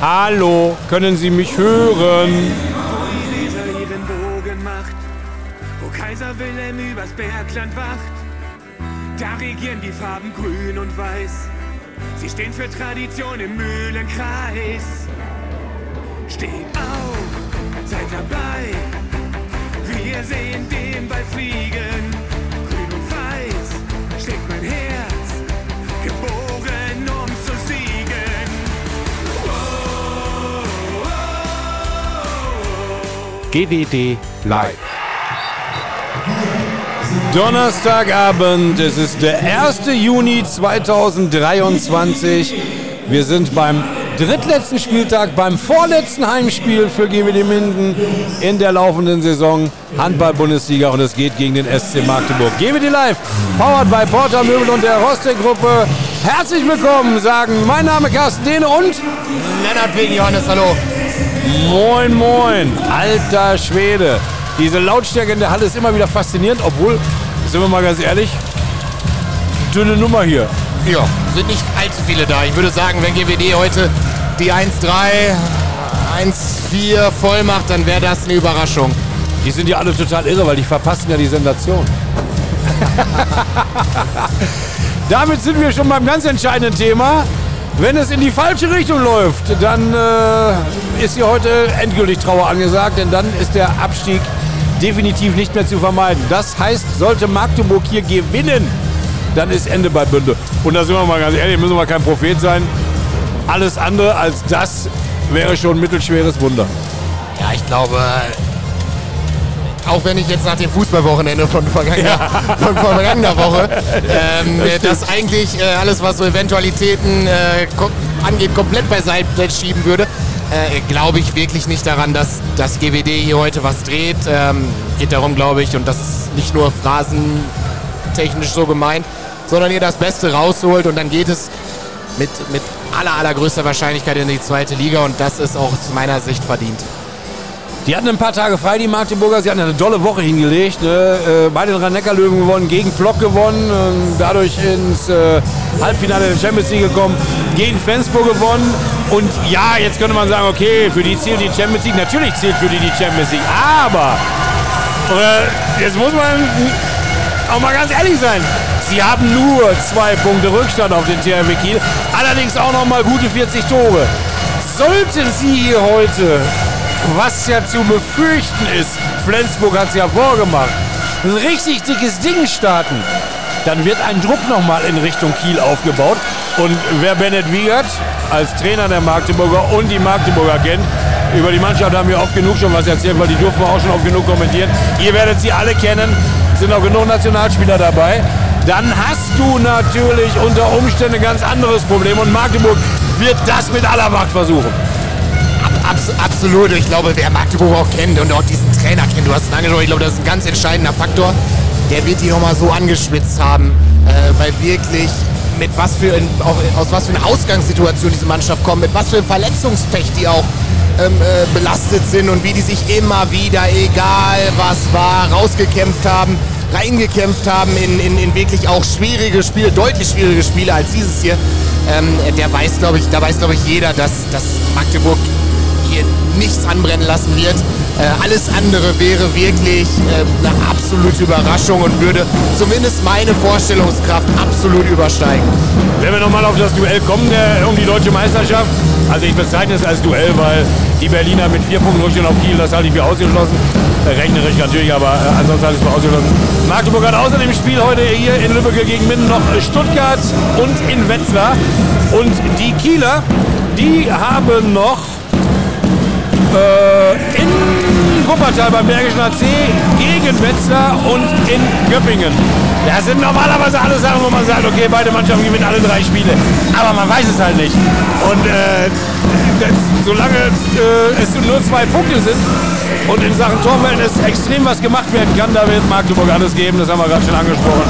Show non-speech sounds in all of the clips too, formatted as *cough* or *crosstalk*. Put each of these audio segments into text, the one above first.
Hallo, können Sie mich hören? Wo die Leser ihren Bogen macht, wo Kaiser Wilhelm übers Bergland wacht, da regieren die Farben grün und weiß. Sie stehen für Tradition im Mühlenkreis. Steht auf, seid dabei. Wir sehen den Ball fliegen. GWD Live. Donnerstagabend, es ist der 1. Juni 2023. Wir sind beim drittletzten Spieltag, beim vorletzten Heimspiel für GWD Minden in der laufenden Saison Handball-Bundesliga und es geht gegen den SC Magdeburg. GWD Live, powered by Porter Möbel und der Rostek-Gruppe. Herzlich willkommen, sagen mein Name Carsten Dehne und Lennart wegen Johannes, hallo. Moin, moin, alter Schwede. Diese Lautstärke in der Halle ist immer wieder faszinierend, obwohl, sind wir mal ganz ehrlich, dünne Nummer hier. Ja, sind nicht allzu viele da. Ich würde sagen, wenn GWD heute die 1-3, 1-4 voll macht, dann wäre das eine Überraschung. Die sind ja alle total irre, weil die verpassen ja die Sensation. *laughs* Damit sind wir schon beim ganz entscheidenden Thema. Wenn es in die falsche Richtung läuft, dann äh, ist hier heute endgültig Trauer angesagt, denn dann ist der Abstieg definitiv nicht mehr zu vermeiden. Das heißt, sollte Magdeburg hier gewinnen, dann ist Ende bei Bünde. Und da sind wir mal ganz ehrlich, müssen wir kein Prophet sein. Alles andere als das wäre schon ein mittelschweres Wunder. Ja, ich glaube, auch wenn ich jetzt nach dem Fußballwochenende von vergangener, *laughs* von vergangener Woche, ähm, *laughs* das eigentlich äh, alles, was so Eventualitäten äh, angeht, komplett beiseite schieben würde, äh, glaube ich wirklich nicht daran, dass das GWD hier heute was dreht. Ähm, geht darum, glaube ich, und das ist nicht nur phrasentechnisch so gemeint, sondern ihr das Beste rausholt und dann geht es mit, mit aller, allergrößter Wahrscheinlichkeit in die zweite Liga und das ist auch aus meiner Sicht verdient. Die hatten ein paar Tage frei, die Magdeburger. Sie hatten eine dolle Woche hingelegt. Ne? Äh, bei den Rhein-Neckar-Löwen gewonnen, gegen Block gewonnen, ähm, dadurch ins äh, Halbfinale der Champions League gekommen, gegen Flensburg gewonnen. Und ja, jetzt könnte man sagen, okay, für die zählt die Champions League. Natürlich zählt für die die Champions League. Aber, äh, jetzt muss man auch mal ganz ehrlich sein. Sie haben nur zwei Punkte Rückstand auf den THW Kiel. Allerdings auch noch mal gute 40 Tore. Sollten Sie hier heute was ja zu befürchten ist, Flensburg hat es ja vorgemacht, ein richtig dickes Ding starten, dann wird ein Druck nochmal in Richtung Kiel aufgebaut. Und wer Bennett Wiegert als Trainer der Magdeburger und die Magdeburger kennt, über die Mannschaft haben wir oft genug schon was erzählt, weil die durften wir auch schon oft genug kommentieren. Ihr werdet sie alle kennen, sind auch genug Nationalspieler dabei. Dann hast du natürlich unter Umständen ein ganz anderes Problem und Magdeburg wird das mit aller Macht versuchen. Abs absolut. Ich glaube, wer Magdeburg auch kennt und auch diesen Trainer kennt, du hast es angesprochen, ich glaube, das ist ein ganz entscheidender Faktor. Der wird die nochmal so angeschwitzt haben, äh, weil wirklich mit was für in, auch, aus was für einer Ausgangssituation diese Mannschaft kommt, mit was für ein Verletzungspech die auch ähm, äh, belastet sind und wie die sich immer wieder, egal was war, rausgekämpft haben, reingekämpft haben in, in, in wirklich auch schwierige Spiele, deutlich schwierige Spiele als dieses hier. Ähm, der weiß, glaube ich, da weiß, glaube ich, jeder, dass, dass Magdeburg hier nichts anbrennen lassen wird. Äh, alles andere wäre wirklich äh, eine absolute Überraschung und würde zumindest meine Vorstellungskraft absolut übersteigen. Wenn wir nochmal auf das Duell kommen der, um die deutsche Meisterschaft, also ich bezeichne es als Duell, weil die Berliner mit vier Punkten Rückstand auf Kiel, das halte ich für ausgeschlossen. Äh, rechnerisch natürlich, aber äh, ansonsten halte ich es für ausgeschlossen. Magdeburg hat außer dem Spiel heute hier in Lübbecke gegen Minden noch Stuttgart und in Wetzlar. Und die Kieler, die haben noch äh, in Wuppertal beim Bergischen AC gegen Wetzlar und in Göppingen. Das sind normalerweise alle Sachen, wo man sagt, okay, beide Mannschaften gewinnen alle drei Spiele. Aber man weiß es halt nicht. Und äh, das, solange äh, es nur zwei Punkte sind und in Sachen Torverhältnis extrem was gemacht werden kann, da wird Magdeburg alles geben. Das haben wir gerade schon angesprochen.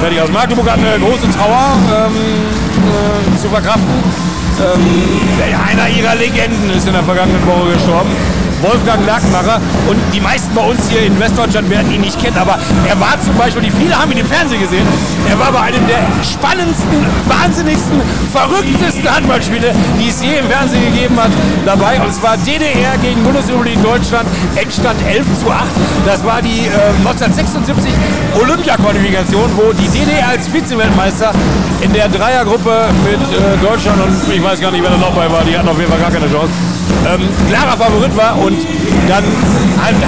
Fertig aus. Magdeburg hat eine große Trauer ähm, äh, zu verkraften. Ähm, einer ihrer Legenden ist in der vergangenen Woche gestorben. Wolfgang Lackmacher. Und die meisten bei uns hier in Westdeutschland werden ihn nicht kennen, aber er war zum Beispiel, die viele haben ihn im Fernsehen gesehen, er war bei einem der spannendsten, wahnsinnigsten, verrücktesten Handballspiele, die es je im Fernsehen gegeben hat, dabei. Und zwar DDR gegen Bundesrepublik Deutschland, Endstand 11 zu 8. Das war die äh, 1976 Olympia-Qualifikation, wo die DDR als Vizeweltmeister in der Dreiergruppe mit äh, Deutschland und ich weiß gar nicht, wer da noch bei war, die hatten auf jeden Fall gar keine Chance, ähm, klarer Favorit war und dann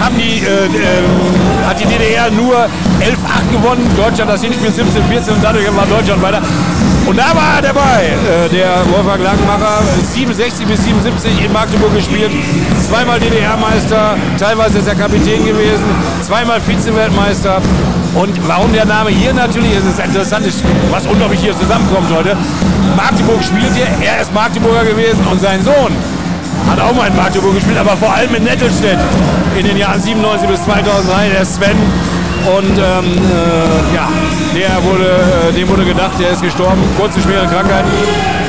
haben die, äh, äh, hat die DDR nur 11-8 gewonnen, Deutschland das Hinspiel 17-14 und dadurch war Deutschland weiter. Und da war er dabei, äh, der Wolfgang Langmacher, 67 bis 77 in Magdeburg gespielt, zweimal DDR-Meister, teilweise ist er Kapitän gewesen, zweimal Vize-Weltmeister. Und warum der Name hier natürlich ist, ist interessant, was unglaublich hier zusammenkommt heute. Magdeburg spielt hier, er ist Magdeburger gewesen und sein Sohn hat auch mal in Magdeburg gespielt, aber vor allem in Nettelstedt in den Jahren 97 bis 2003, der Sven. Und ähm, äh, ja, der wurde, äh, dem wurde gedacht, der ist gestorben, kurze schwere Krankheit.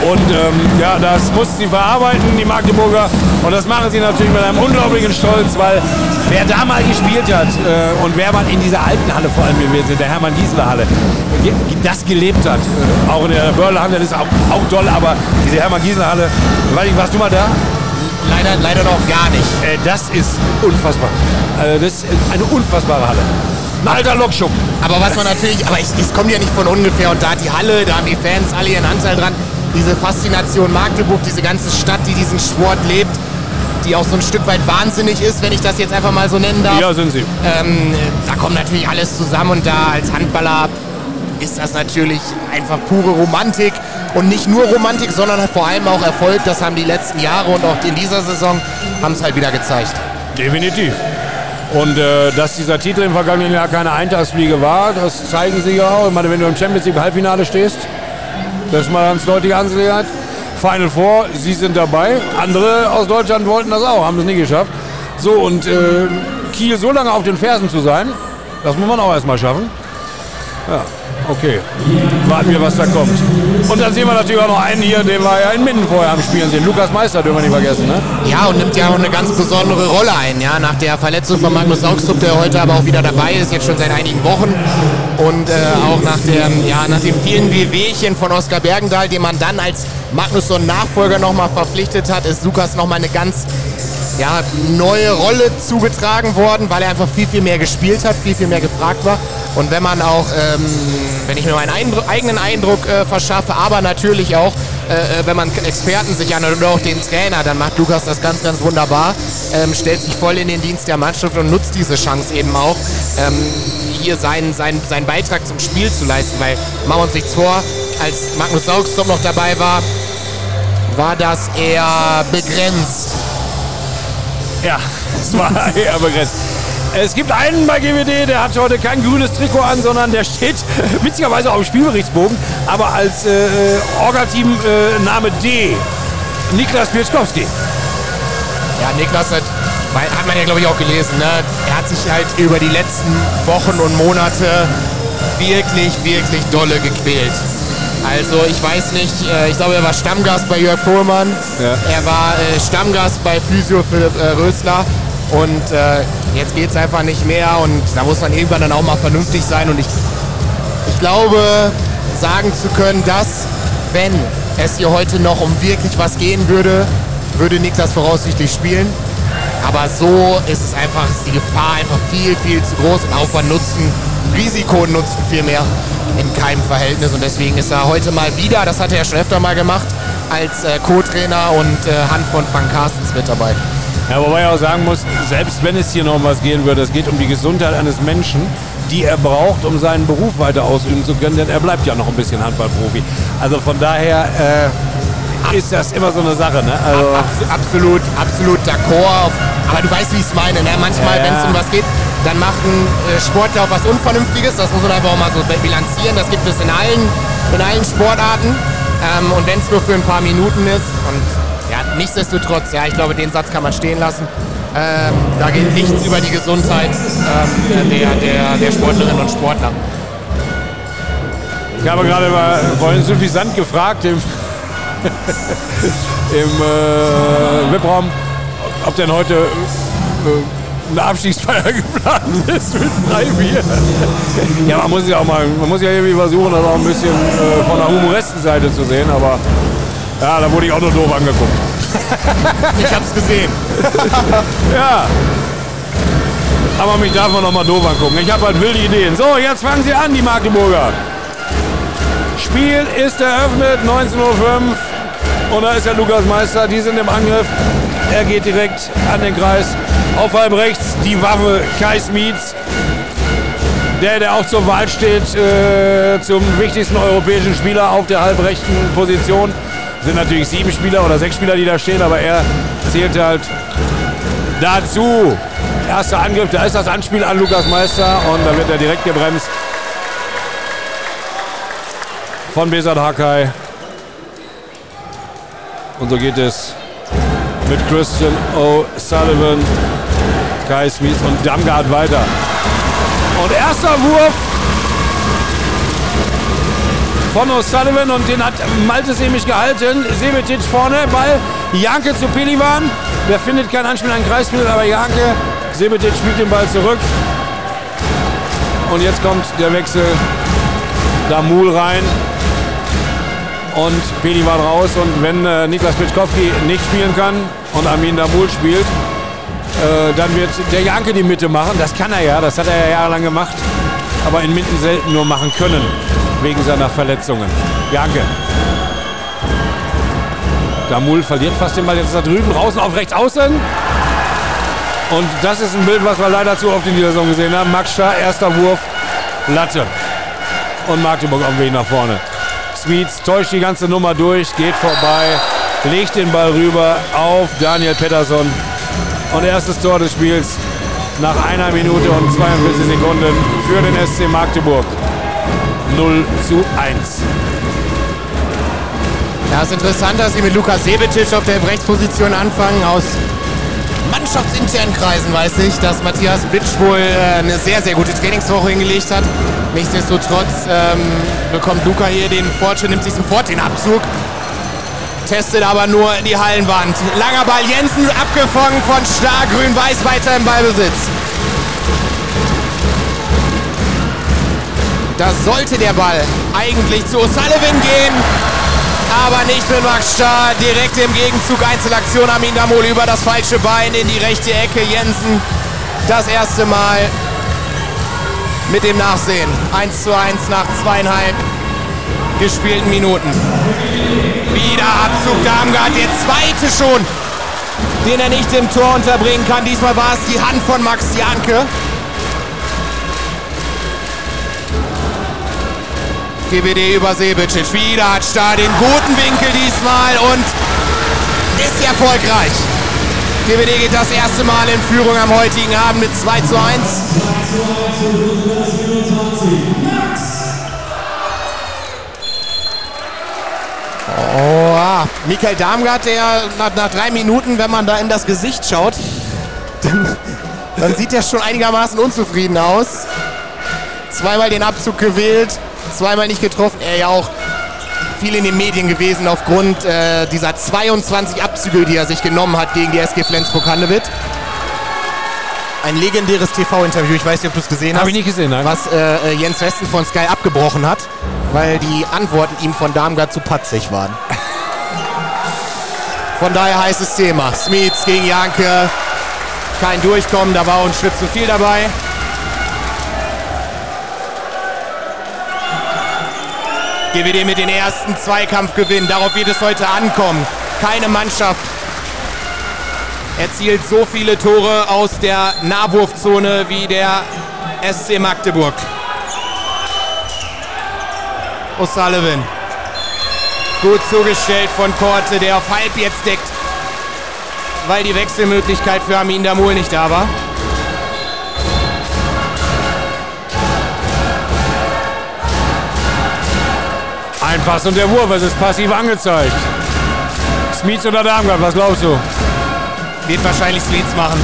Und ähm, ja, das mussten sie verarbeiten, die Magdeburger. Und das machen sie natürlich mit einem unglaublichen Stolz, weil wer da mal gespielt hat äh, und wer mal in dieser alten Halle vor allem gewesen ist, der Hermann Giesler Halle, das gelebt hat. Äh, auch in der Börle Halle, das ist auch, auch toll, aber diese Hermann Giesler Halle, weiß ich, warst du mal da? Leider, leider noch gar nicht. Äh, das ist unfassbar. Äh, das ist eine unfassbare Halle. Ein alter Lokschuppen. Aber was man natürlich, aber es, es kommt ja nicht von ungefähr und da hat die Halle, da haben die Fans alle ihren Anteil dran. Diese Faszination Magdeburg, diese ganze Stadt, die diesen Sport lebt, die auch so ein Stück weit wahnsinnig ist, wenn ich das jetzt einfach mal so nennen darf. Ja, sind sie. Ähm, da kommt natürlich alles zusammen und da als Handballer ist das natürlich einfach pure Romantik. Und nicht nur Romantik, sondern vor allem auch Erfolg. Das haben die letzten Jahre und auch in dieser Saison haben es halt wieder gezeigt. Definitiv. Und äh, dass dieser Titel im vergangenen Jahr keine Eintagsfliege war, das zeigen sie ja auch. Ich meine, wenn du im Champions League Halbfinale stehst, das ist mal ganz deutliche Angelegenheit. Final Four, sie sind dabei. Andere aus Deutschland wollten das auch, haben es nie geschafft. So, und äh, Kiel so lange auf den Fersen zu sein, das muss man auch erstmal schaffen. Ja, okay. Warten wir, was da kommt. Und dann sehen wir natürlich auch noch einen hier, den wir ja in Minden vorher am Spielen sehen. Lukas Meister dürfen wir nicht vergessen, ne? Ja, und nimmt ja auch eine ganz besondere Rolle ein, ja, nach der Verletzung von Magnus Augstrup, der heute aber auch wieder dabei ist, jetzt schon seit einigen Wochen. Und äh, auch nach, der, ja, nach den vielen Wehwehchen von Oskar Bergendahl, den man dann als Magnusson-Nachfolger nochmal verpflichtet hat, ist Lukas nochmal eine ganz ja, neue Rolle zugetragen worden, weil er einfach viel, viel mehr gespielt hat, viel, viel mehr gefragt war. Und wenn man auch, ähm, wenn ich mir meinen Eindruck, eigenen Eindruck äh, verschaffe, aber natürlich auch, äh, äh wenn man Experten sich anhört oder auch den Trainer, dann macht Lukas das ganz, ganz wunderbar, ähm, stellt sich voll in den Dienst der Mannschaft und nutzt diese Chance eben auch, ähm, hier seinen, seinen, seinen Beitrag zum Spiel zu leisten. Weil, machen wir uns nichts vor, als Magnus Saugstrom noch dabei war, war das eher begrenzt ja, *laughs* es war eher begrenzt. Es gibt einen bei GWD, der hat heute kein grünes Trikot an, sondern der steht *laughs* witzigerweise auf dem Spielberichtsbogen, aber als äh, Orga-Team äh, Name D. Niklas Pieczkowski. Ja, Niklas hat, hat man ja glaube ich auch gelesen, ne? er hat sich halt über die letzten Wochen und Monate wirklich, wirklich dolle gequält. Also ich weiß nicht, äh, ich glaube, er war Stammgast bei Jörg Pohlmann. Ja. Er war äh, Stammgast bei Physio Philipp äh, Rösler. Und äh, jetzt geht es einfach nicht mehr und da muss man irgendwann dann auch mal vernünftig sein. Und ich, ich glaube, sagen zu können, dass, wenn es hier heute noch um wirklich was gehen würde, würde Niklas voraussichtlich spielen. Aber so ist es einfach, ist die Gefahr einfach viel, viel zu groß und Aufwand nutzen, Risiko nutzen viel mehr in keinem Verhältnis. Und deswegen ist er heute mal wieder, das hat er ja schon öfter mal gemacht, als äh, Co-Trainer und äh, Hand von Frank Carstens mit dabei. Ja, wobei ich auch sagen muss, selbst wenn es hier noch um was gehen würde, es geht um die Gesundheit eines Menschen, die er braucht, um seinen Beruf weiter ausüben zu können, denn er bleibt ja noch ein bisschen Handballprofi. Also von daher äh, ist das immer so eine Sache. Ne? Also Abs absolut, absolut d'accord. Aber du weißt, wie ich es meine. Ne? Manchmal, ja. wenn es um was geht, dann macht ein äh, Sportler auch was Unvernünftiges. Das muss man einfach auch mal so bilanzieren. Das gibt es in allen, in allen Sportarten. Ähm, und wenn es nur für ein paar Minuten ist. Und nichtsdestotrotz, ja, ich glaube, den Satz kann man stehen lassen. Ähm, da geht nichts über die Gesundheit ähm, der, der, der Sportlerinnen und Sportler. Ich habe gerade mal vorhin suffisant gefragt im, *laughs* im äh, VIP-Raum, ob denn heute eine Abstiegsfeier *laughs* geplant ist mit Freibier. ja, man muss ja auch mal, man muss ja irgendwie versuchen, das auch ein bisschen äh, von der humoresten Seite zu sehen, aber ja, da wurde ich auch nur doof angeguckt. Ich hab's gesehen. *laughs* ja. Aber mich darf man noch mal doof angucken. Ich habe halt wilde Ideen. So, jetzt fangen sie an, die Magdeburger. Spiel ist eröffnet, 19.05 Uhr. Und da ist der Lukas Meister. Die sind im Angriff. Er geht direkt an den Kreis. Auf halb rechts die Waffe Kai Smietz. Der, der auch zur Wahl steht äh, zum wichtigsten europäischen Spieler auf der halbrechten Position. Sind natürlich sieben Spieler oder sechs Spieler, die da stehen, aber er zählt halt dazu. Erster Angriff, da ist das Anspiel an Lukas Meister und da wird er direkt gebremst von Besat Hakai. Und so geht es mit Christian O'Sullivan, Kai Smith und Damgard weiter. Und erster Wurf von O'Sullivan und den hat Malte Semisch gehalten. Sebetic vorne, Ball, Janke zu Pelivan. Der findet kein Anspiel an Kreisspiel, aber Janke, Sebetic spielt den Ball zurück. Und jetzt kommt der Wechsel. Damul rein und Pelivan raus. Und wenn äh, Niklas Pitschkowski nicht spielen kann und Armin Damul spielt, äh, dann wird der Janke die Mitte machen. Das kann er ja, das hat er ja jahrelang gemacht. Aber in Mitten selten nur machen können, wegen seiner Verletzungen. Janke. Damul verliert fast den Ball. Jetzt ist er drüben, draußen auf rechts außen. Und das ist ein Bild, was wir leider zu oft in dieser Saison gesehen haben. Max Schaar, erster Wurf, Latte. Und Magdeburg auf dem Weg nach vorne. Sweets täuscht die ganze Nummer durch, geht vorbei, legt den Ball rüber auf Daniel Pettersson. Und erstes Tor des Spiels nach einer Minute und 42 Sekunden für den SC Magdeburg. 0 zu 1. Ja, ist interessant, dass sie mit Lukas Sebetic auf der Rechtsposition anfangen. Aus mannschaftsinternen Kreisen weiß ich, dass Matthias Bitsch wohl äh, eine sehr, sehr gute Trainingswoche hingelegt hat. Nichtsdestotrotz ähm, bekommt Luca hier den Fortschritt, nimmt sich sofort den Abzug. Testet aber nur die Hallenwand. Langer Ball, Jensen abgefangen von Star, Grün-Weiß weiter im Ballbesitz. Da sollte der Ball eigentlich zu O'Sullivan gehen aber nicht mit Max Starr. Direkt im Gegenzug Einzelaktion Amin Damol über das falsche Bein in die rechte Ecke. Jensen das erste Mal mit dem Nachsehen. 1 zu 1 nach zweieinhalb gespielten Minuten. Wieder Abzug Darmgard, der zweite schon, den er nicht im Tor unterbringen kann. Diesmal war es die Hand von Max Janke. GWD über Sebicic. Wieder hat Stahl den guten Winkel diesmal und ist erfolgreich. GWD geht das erste Mal in Führung am heutigen Abend mit 2 zu 1. Oh, ah. Michael Darmgard, der nach, nach, drei Minuten, wenn man da in das Gesicht schaut, *laughs* dann, dann sieht er schon einigermaßen unzufrieden aus. Zweimal den Abzug gewählt, zweimal nicht getroffen. Er ja auch viel in den Medien gewesen aufgrund äh, dieser 22 Abzüge, die er sich genommen hat gegen die SG Flensburg-Handewitt. Ein legendäres TV-Interview, ich weiß nicht, ob du es gesehen hast. Habe ich nicht gesehen, nein. Was äh, Jens Westen von Sky abgebrochen hat, weil die Antworten ihm von Darmgard zu patzig waren. Von daher heißes Thema. Smits gegen Janke. Kein Durchkommen, da war auch ein Schritt zu viel dabei. GWD mit den ersten Zweikampfgewinn. Darauf wird es heute ankommen. Keine Mannschaft erzielt so viele Tore aus der Nahwurfzone wie der SC Magdeburg. O'Sullivan. Gut zugestellt von Korte, der auf halb jetzt deckt, weil die Wechselmöglichkeit für Amin Damul nicht da war. Ein Pass und der Wurf, es ist passiv angezeigt. Smith oder Darmgard, was glaubst du? Wird wahrscheinlich Smith machen.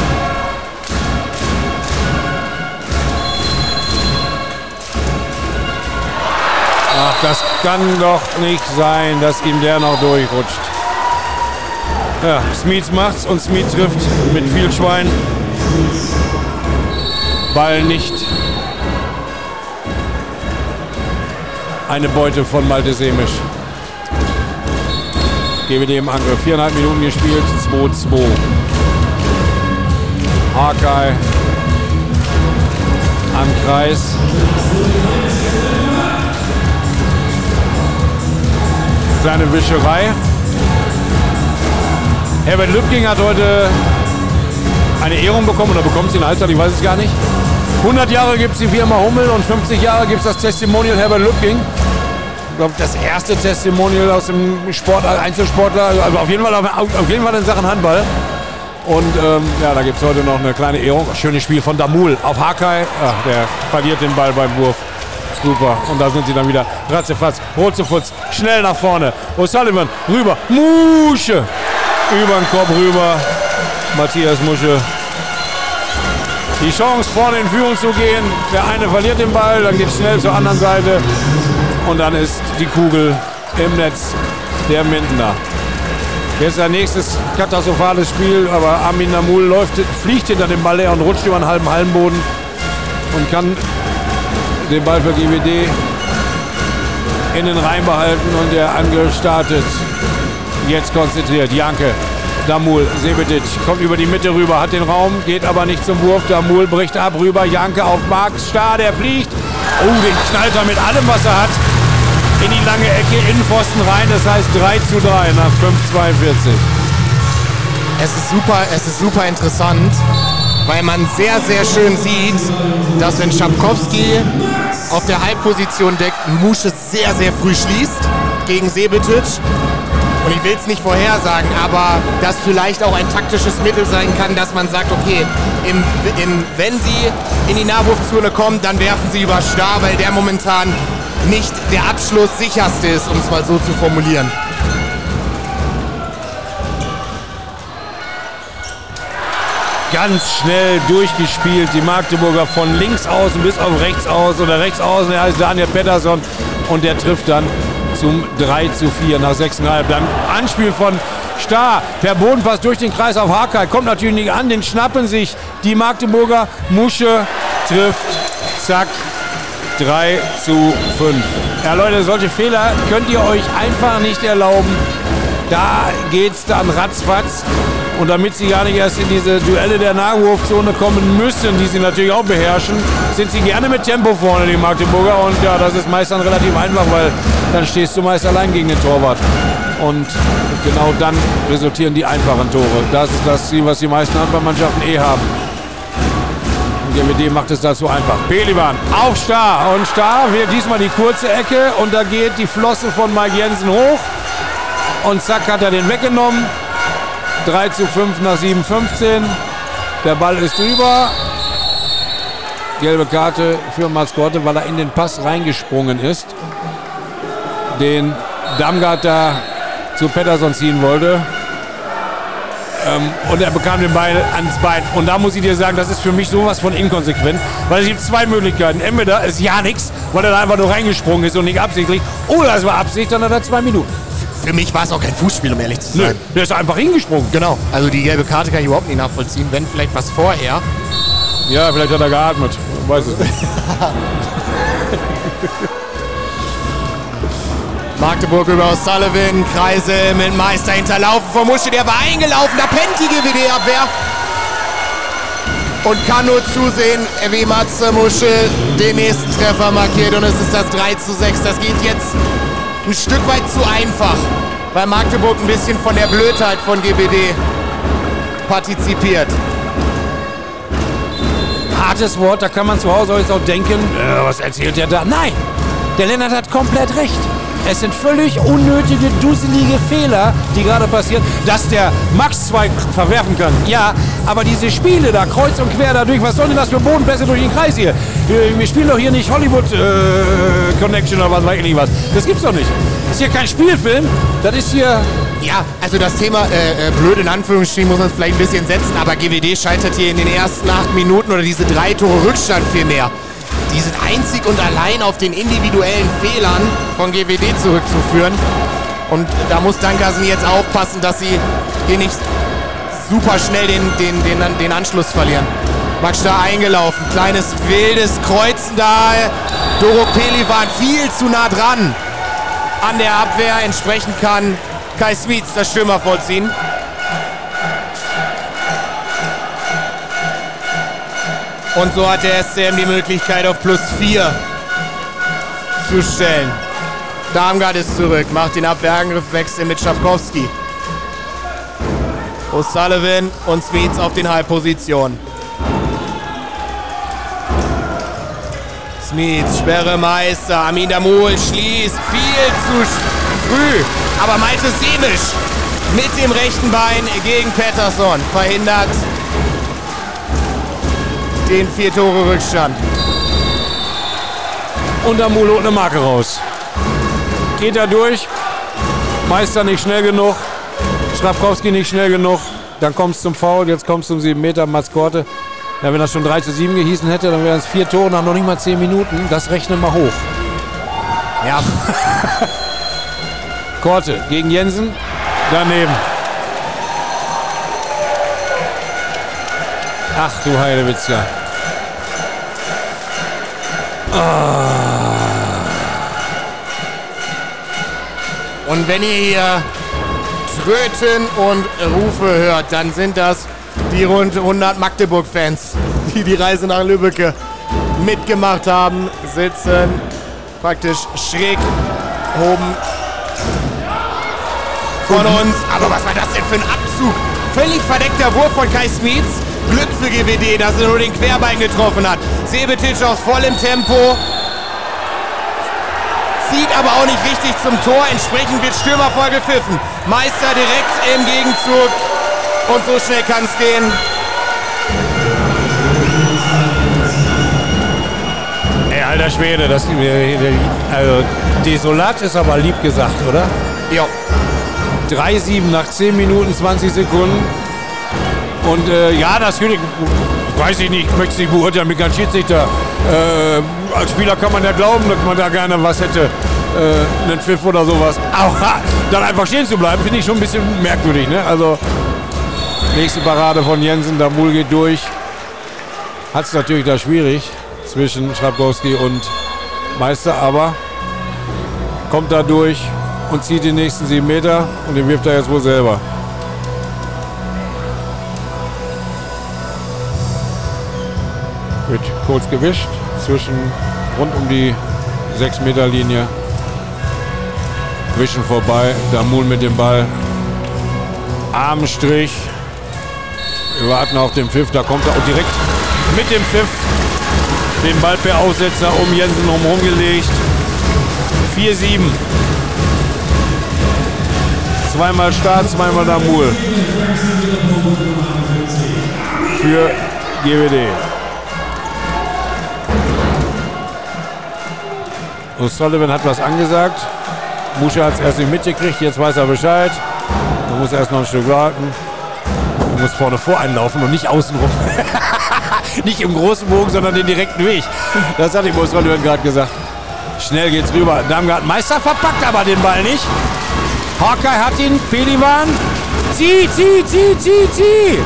Ach, das kann doch nicht sein, dass ihm der noch durchrutscht. Ja, Smith macht's und Smith trifft mit viel Schwein Ball nicht eine Beute von Malte Semisch. GWD im Angriff. Viereinhalb Minuten gespielt. 2-2. Harkai am Kreis. Kleine Wischerei. Herbert Lübking hat heute eine Ehrung bekommen oder bekommt sie in Alter, ich weiß es gar nicht. 100 Jahre gibt es die Firma Hummel und 50 Jahre gibt es das Testimonial Herbert Lübking. Glaube, das erste Testimonial aus dem Sport, Einzelsportler, also auf jeden Fall, auf, auf jeden Fall in Sachen Handball. Und ähm, ja, da gibt es heute noch eine kleine Ehrung. Schönes Spiel von Damul auf Hakai. Ach, der verliert den Ball beim Wurf. Super. Und da sind sie dann wieder ratzefatz, rotzefutz, schnell nach vorne. O'Sullivan rüber. Musche. Über den Korb rüber. Matthias Musche. Die Chance vorne in Führung zu gehen. Der eine verliert den Ball, dann geht es schnell zur anderen Seite. Und dann ist die Kugel im Netz der Mindener. Jetzt ein nächstes katastrophales Spiel, aber Armin Namul läuft, fliegt hinter dem Ball her und rutscht über einen halben Hallenboden und kann den Ball für GWD in den Reihen behalten und der Angriff startet. Jetzt konzentriert. Janke, Damul, Sebetic kommt über die Mitte rüber, hat den Raum, geht aber nicht zum Wurf. Damul bricht ab, rüber, Janke auf Max Star, der fliegt. Oh, den knallt er mit allem, was er hat in die lange Ecke, Innenpfosten rein. Das heißt 3 zu 3 nach 5,42. Es ist super, es ist super interessant, weil man sehr, sehr schön sieht, dass wenn Schapkowski auf der Halbposition deckt, Musche sehr, sehr früh schließt gegen Sebetic. Und ich will es nicht vorhersagen, aber das vielleicht auch ein taktisches Mittel sein kann, dass man sagt, okay, im, im, wenn sie in die Nahwurfzone kommen, dann werfen sie über Star, weil der momentan nicht der Abschluss sicherste ist, um es mal so zu formulieren. Ganz schnell durchgespielt, die Magdeburger von links außen bis auf rechts aus oder rechts außen, der heißt Daniel Pettersson. Und der trifft dann zum 3 zu 4 nach 6,5. Dann Anspiel von Star, per Bodenpass durch den Kreis auf Harkai, kommt natürlich nicht an, den schnappen sich die Magdeburger, Musche trifft, zack, 3 zu 5. Ja Leute, solche Fehler könnt ihr euch einfach nicht erlauben. Da geht's dann ratzfatz. Und damit sie gar nicht erst in diese Duelle der Nahwurfzone kommen müssen, die sie natürlich auch beherrschen, sind sie gerne mit Tempo vorne, die Magdeburger. Und ja, das ist meist dann relativ einfach, weil dann stehst du meist allein gegen den Torwart. Und genau dann resultieren die einfachen Tore. Das ist das Ziel, was die meisten Handballmannschaften eh haben. Und GWD macht es dazu einfach. Pelivan auf Star. Und Star wird diesmal die kurze Ecke. Und da geht die Flosse von Mike Jensen hoch. Und zack hat er den weggenommen. 3 zu 5 nach 7,15. Der Ball ist drüber. Gelbe Karte für Maskotte, weil er in den Pass reingesprungen ist. Den Damgard da zu Pettersson ziehen wollte. Ähm, und er bekam den Ball ans Bein. Und da muss ich dir sagen, das ist für mich sowas von inkonsequent. Weil es gibt zwei Möglichkeiten. Entweder ist ja nichts, weil er da einfach nur reingesprungen ist und nicht absichtlich. Oder es war Absicht, dann hat er zwei Minuten. Für mich war es auch kein Fußspiel, um ehrlich zu Nö, sein. der ist einfach hingesprungen. Genau. Also die gelbe Karte kann ich überhaupt nicht nachvollziehen. Wenn vielleicht was vorher. Ja, vielleicht hat er geatmet. Weiß es nicht. *laughs* Magdeburg über O'Sullivan, Kreise mit Meister hinterlaufen vom Musche, der war eingelaufen, da pennt die GWD-Abwehr. Und kann nur zusehen, wie Matze Musche den nächsten Treffer markiert und es ist das 3 zu 6. Das geht jetzt ein Stück weit zu einfach, weil Magdeburg ein bisschen von der Blödheit von GWD partizipiert. Hartes Wort, da kann man zu Hause jetzt auch denken, äh, was erzählt er da? Nein, der Lennart hat komplett recht. Es sind völlig unnötige, dusselige Fehler, die gerade passieren, dass der Max zwei verwerfen kann. Ja, aber diese Spiele da kreuz und quer dadurch, was soll denn das für Bodenpässe durch den Kreis hier? Wir, wir spielen doch hier nicht Hollywood äh, Connection oder was weiß ich nicht was. Das gibt's doch nicht. Das ist hier kein Spielfilm, das ist hier Ja, also das Thema äh, äh, blöd in Anführungsstrichen muss man es vielleicht ein bisschen setzen, aber GWD scheitert hier in den ersten acht Minuten oder diese drei Tore Rückstand vielmehr. Die sind einzig und allein auf den individuellen Fehlern von GWD zurückzuführen. Und da muss Dankersen jetzt aufpassen, dass sie hier nicht super schnell den, den, den, den Anschluss verlieren. Max da eingelaufen, kleines wildes Kreuzen da. Doro Pelivan viel zu nah dran an der Abwehr. Entsprechend kann Kai Smits das Stürmer vollziehen. Und so hat der SCM die Möglichkeit auf plus 4 zu stellen. Darmgard ist zurück, macht den Abwehrangriffwechsel mit Schafkowski. O'Sullivan und Smith auf den Halbpositionen. Smith, Sperre Meister, Amin Damul schließt viel zu früh. Aber Malte Semisch mit dem rechten Bein gegen Pettersson verhindert den vier Tore Rückstand. Und Damul holt eine Marke raus. Geht er durch. Meister nicht schnell genug. Schrapkowski nicht schnell genug. Dann kommt es zum Foul. Jetzt kommt es zum 7 Meter. Mats Korte. Ja, wenn das schon 3 zu 7 gehießen hätte, dann wären es vier Tore nach noch nicht mal 10 Minuten. Das rechnen wir hoch. Ja. *laughs* Korte gegen Jensen. Daneben. Ach du Heidewitzka. Und wenn ihr hier Tröten und Rufe hört, dann sind das die rund 100 Magdeburg-Fans, die die Reise nach Lübbecke mitgemacht haben, sitzen praktisch schräg oben von uns. Aber was war das denn für ein Abzug? Völlig verdeckter Wurf von Kai Smits. Glück für GWD, dass er nur den Querbein getroffen hat. Sebetic aus vollem Tempo. Zieht aber auch nicht richtig zum Tor. Entsprechend wird Stürmer voll gepfiffen. Meister direkt im Gegenzug. Und so schnell kann es gehen. Ey, alter Schwede, das also desolat ist aber lieb gesagt, oder? Ja. 3-7 nach 10 Minuten 20 Sekunden. Und äh, ja, natürlich, weiß ich nicht, ich möchte es nicht beurteilen, mit kein Schiedsrichter. Äh, als Spieler kann man ja glauben, dass man da gerne was hätte, äh, einen Pfiff oder sowas. Aber dann einfach stehen zu bleiben, finde ich schon ein bisschen merkwürdig. Ne? Also, nächste Parade von Jensen, der Mul geht durch. Hat es natürlich da schwierig zwischen Schrabkowski und Meister, aber kommt da durch und zieht die nächsten sieben Meter und den wirft er jetzt wohl selber. Kurz gewischt zwischen rund um die 6 Meter Linie. Wischen vorbei, Damul mit dem Ball. Armstrich. Wir warten auf den Pfiff, da kommt er auch direkt mit dem Pfiff den Ball per Aussetzer um Jensen herum gelegt. 4-7. Zweimal Start, zweimal Damul. Für GWD. O'Sullivan hat was angesagt. Musche hat es erst nicht mitgekriegt, jetzt weiß er Bescheid. Man muss erst noch ein Stück warten. Man muss vorne voreinlaufen und nicht außenrum. *laughs* nicht im großen Bogen, sondern den direkten Weg. Das hat ihm O'Sullivan gerade gesagt. Schnell geht's rüber. Damgard Meister verpackt aber den Ball nicht. Hawkeye hat ihn, Pelivan. Zieh, zieh, zieh, zieh, zieh.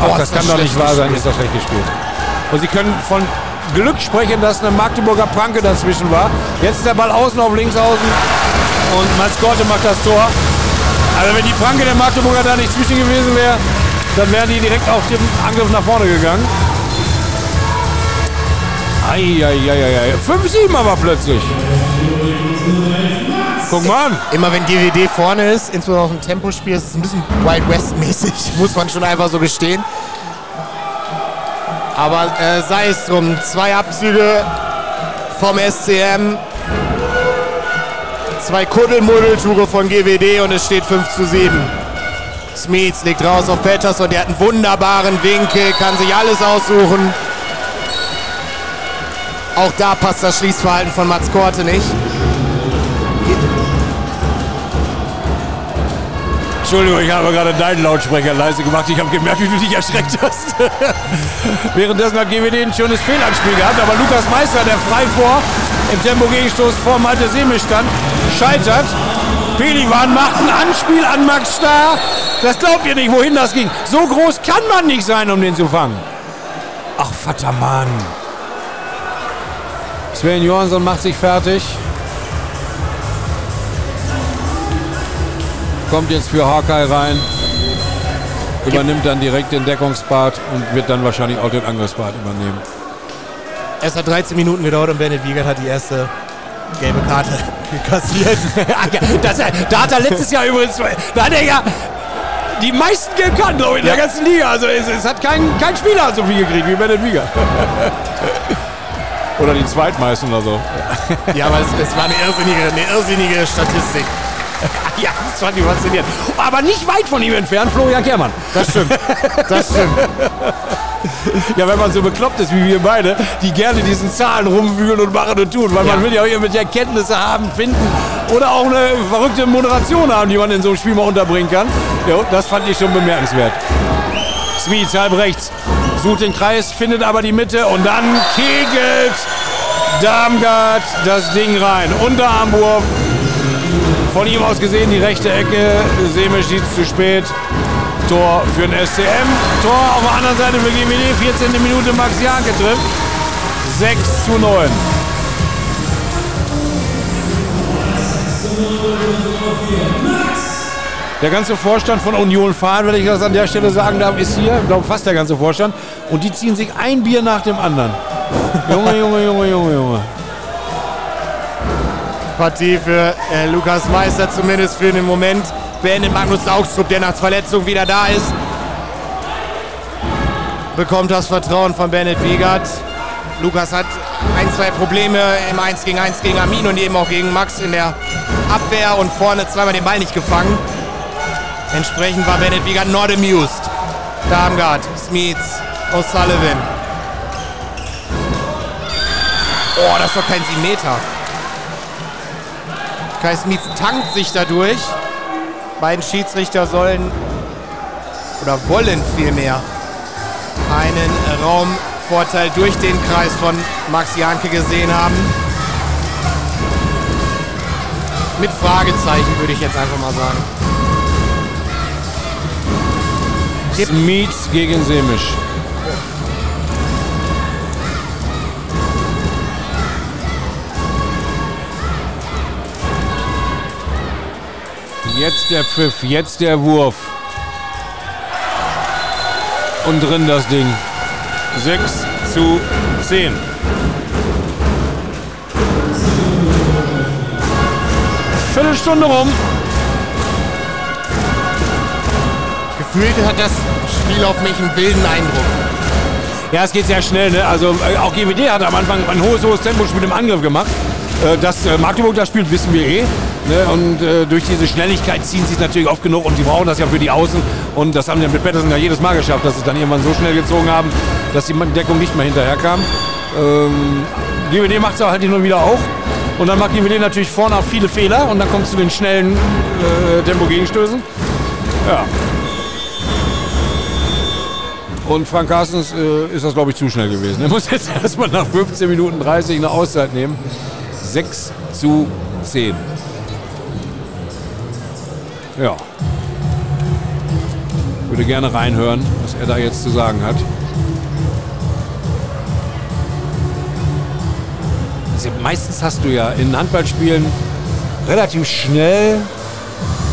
Ach, das ist kann das doch nicht wahr sein, ist doch schlecht gespielt. Und sie können von Glück sprechen, dass eine Magdeburger Pranke dazwischen war. Jetzt ist der Ball außen auf links außen und Mats Korte macht das Tor. Also wenn die Pranke der Magdeburger da nicht zwischen gewesen wäre, dann wären die direkt auf den Angriff nach vorne gegangen. Eieieiei. 5-7 aber plötzlich. Guck mal an. Immer wenn GWD vorne ist, insbesondere auf dem Tempospiel, ist es ein bisschen Wild West-mäßig, *laughs* muss man schon einfach so gestehen. Aber äh, sei es drum, zwei Abzüge vom SCM, zwei Kuddelmuddeltouren von GWD und es steht 5 zu 7. Smith legt raus auf Pettersson, der hat einen wunderbaren Winkel, kann sich alles aussuchen. Auch da passt das Schließverhalten von Mats Korte nicht. Entschuldigung, ich habe gerade deinen Lautsprecher leise gemacht. Ich habe gemerkt, wie du dich erschreckt hast. *laughs* Währenddessen hat GWD ein schönes Fehlanspiel gehabt, aber Lukas Meister, der frei vor im Tempo-Gegenstoß vor Malte Semisch stand, scheitert. Pelivan macht ein Anspiel an Max Starr. Das glaubt ihr nicht, wohin das ging. So groß kann man nicht sein, um den zu fangen. Ach, Vater Mann. Sven Johansson macht sich fertig. Kommt jetzt für Hawkeye rein. Übernimmt dann direkt den Deckungspart und wird dann wahrscheinlich auch den Angriffspart übernehmen. Es hat 13 Minuten gedauert und Bennett Wiegert hat die erste gelbe Karte *laughs* kassiert. *laughs* das, da hat er letztes Jahr übrigens, da hat er ja die meisten gelben Karten, glaube ich, in Ja. der ganzen Liga. Also es, es hat kein, kein Spieler so viel gekriegt wie Bennett Wiegert. Oder die zweitmeisten oder so. ja, aber es, es war eine irrsinnige, eine irrsinnige Statistik. *laughs* Ja, das fand ich faszinierend. Aber nicht weit von ihm entfernt, Florian Kehrmann. Das stimmt. Das stimmt. Ja, wenn man so bekloppt ist wie wir beide, die gerne diesen Zahlen rumwühlen und machen und tun, weil man Ja. will ja auch irgendwelche Erkenntnisse haben, finden oder auch eine verrückte Moderation haben, die man in so einem Spiel mal unterbringen kann. Ja, das fand ich schon bemerkenswert. Smith halb rechts, sucht den Kreis, findet aber die Mitte und dann kegelt Darmgard das Ding rein. Unterarmwurf. Von ihm aus gesehen die rechte Ecke. Semisch sieht zu spät. Tor für den SCM. Tor auf der anderen Seite für GWD. 14. Minute Max Janke trifft. 6 zu 9. Der ganze Vorstand von Union Fahren, wenn ich das an der Stelle sagen darf, ist hier. Ich glaube fast der ganze Vorstand. Und die ziehen sich ein Bier nach dem anderen. *laughs* Junge, Junge, Junge, Junge, Junge. Partie für äh, Lukas Meister, zumindest für den Moment. Beendet Magnus Augstrup, der nach Verletzung wieder da ist. Bekommt das Vertrauen von Bennett Wiegert. Lukas hat ein, zwei Probleme im 1 gegen 1 gegen Armin und eben auch gegen Max in der Abwehr und vorne zweimal den Ball nicht gefangen. Entsprechend war Bennett Wiegert not amused. Darmgard, Smith, O'Sullivan. Oh, das ist doch kein 7 Meter. Kai Smith tankt sich dadurch. Beiden Schiedsrichter sollen oder wollen vielmehr einen Raumvorteil durch den Kreis von Max Janke gesehen haben. Mit Fragezeichen würde ich jetzt einfach mal sagen. Smith gegen Semisch. Jetzt der Pfiff, jetzt der Wurf. Und drin das Ding. 6 zu 10. Viertelstunde rum. Gefühlt hat das Spiel auf mich einen wilden Eindruck. Ja, es geht sehr schnell. Ne? Also äh, auch GWD hat am Anfang ein hohes, hohes Tempospiel im Angriff gemacht. Äh, dass äh, Magdeburg das spielt, wissen wir eh. Ne? Und äh, durch diese Schnelligkeit ziehen sie es natürlich oft genug und die brauchen das ja für die Außen. Und das haben die mit Patterson ja jedes Mal geschafft, dass sie dann irgendwann so schnell gezogen haben, dass die Deckung nicht mehr hinterherkam. Ähm, GWD macht es halt hin wieder auch. Und dann macht GWD natürlich vorne auch viele Fehler und dann kommt es zu den schnellen äh, Tempo-Gegenstößen. Ja. Und Frank Carstens äh, ist das, glaube ich, zu schnell gewesen. Er muss jetzt *laughs* erstmal nach 15 Minuten 30 eine Auszeit nehmen. 6 zu 10. Ja. Würde gerne reinhören, was er da jetzt zu sagen hat. Also meistens hast du ja in Handballspielen relativ schnell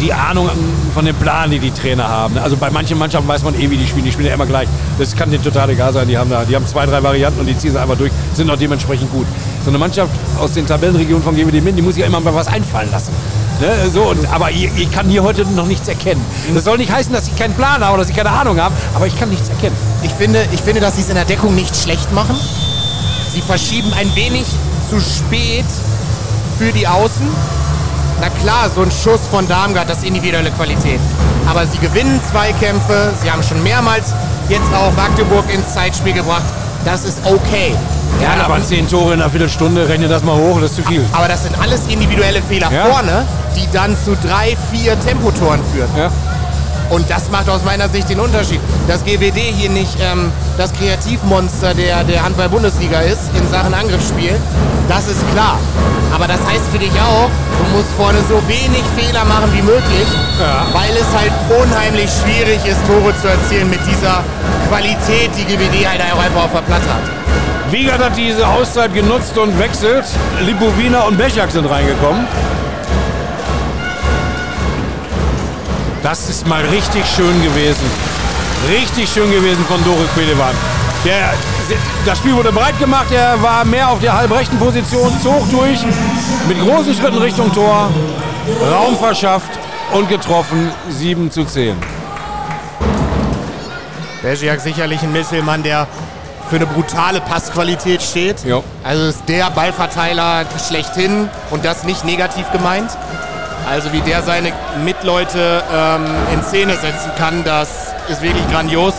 die Ahnung von dem Plan, die die Trainer haben. Also bei manchen Mannschaften weiß man eh, wie die spielen. Die spielen ja immer gleich. Das kann denen total egal sein. Die haben, da, die haben zwei, drei Varianten und die ziehen sie einfach durch, sind auch dementsprechend gut. So eine Mannschaft aus den Tabellenregionen von GWD Min, die muss sich ja immer mal was einfallen lassen. Ne? So, und, aber ich, ich kann hier heute noch nichts erkennen. Das soll nicht heißen, dass ich keinen Plan habe oder dass ich keine Ahnung habe, aber ich kann nichts erkennen. Ich finde, ich finde, dass sie es in der Deckung nicht schlecht machen. Sie verschieben ein wenig zu spät für die Außen. Na klar, so ein Schuss von Darmgard, das ist individuelle Qualität. Aber sie gewinnen Zweikämpfe. Sie haben schon mehrmals jetzt auch Magdeburg ins Zeitspiel gebracht. Das ist okay. Ja, aber zehn Tore in einer Viertelstunde, rechne das mal hoch, das ist zu viel. Aber das sind alles individuelle Fehler Ja. vorne, die dann zu drei, vier Tempotoren führen. Ja. Und das macht aus meiner Sicht den Unterschied. Dass GWD hier nicht ähm, das Kreativmonster der, der Handball-Bundesliga ist in Sachen Angriffsspiel, das ist klar. Aber das heißt für dich auch, du musst vorne so wenig Fehler machen wie möglich, Ja. weil es halt unheimlich schwierig ist, Tore zu erzielen mit dieser Qualität, die GWD halt auch einfach auf der Platte hat. Wiegert hat diese Auszeit genutzt und wechselt. Lipowina und Bechak sind reingekommen. Das ist mal richtig schön gewesen. Richtig schön gewesen von Dore Quedewan. Das Spiel wurde breit gemacht, er war mehr auf der halbrechten Position, zog durch, mit großen Schritten Richtung Tor, Raum verschafft und getroffen, 7 zu 10. Bergiak sicherlich ein Misselmann, der für eine brutale Passqualität steht. Jo. Also ist der Ballverteiler schlechthin und das nicht negativ gemeint. Also wie der seine Mitleute ähm, in Szene setzen kann, das ist wirklich grandios.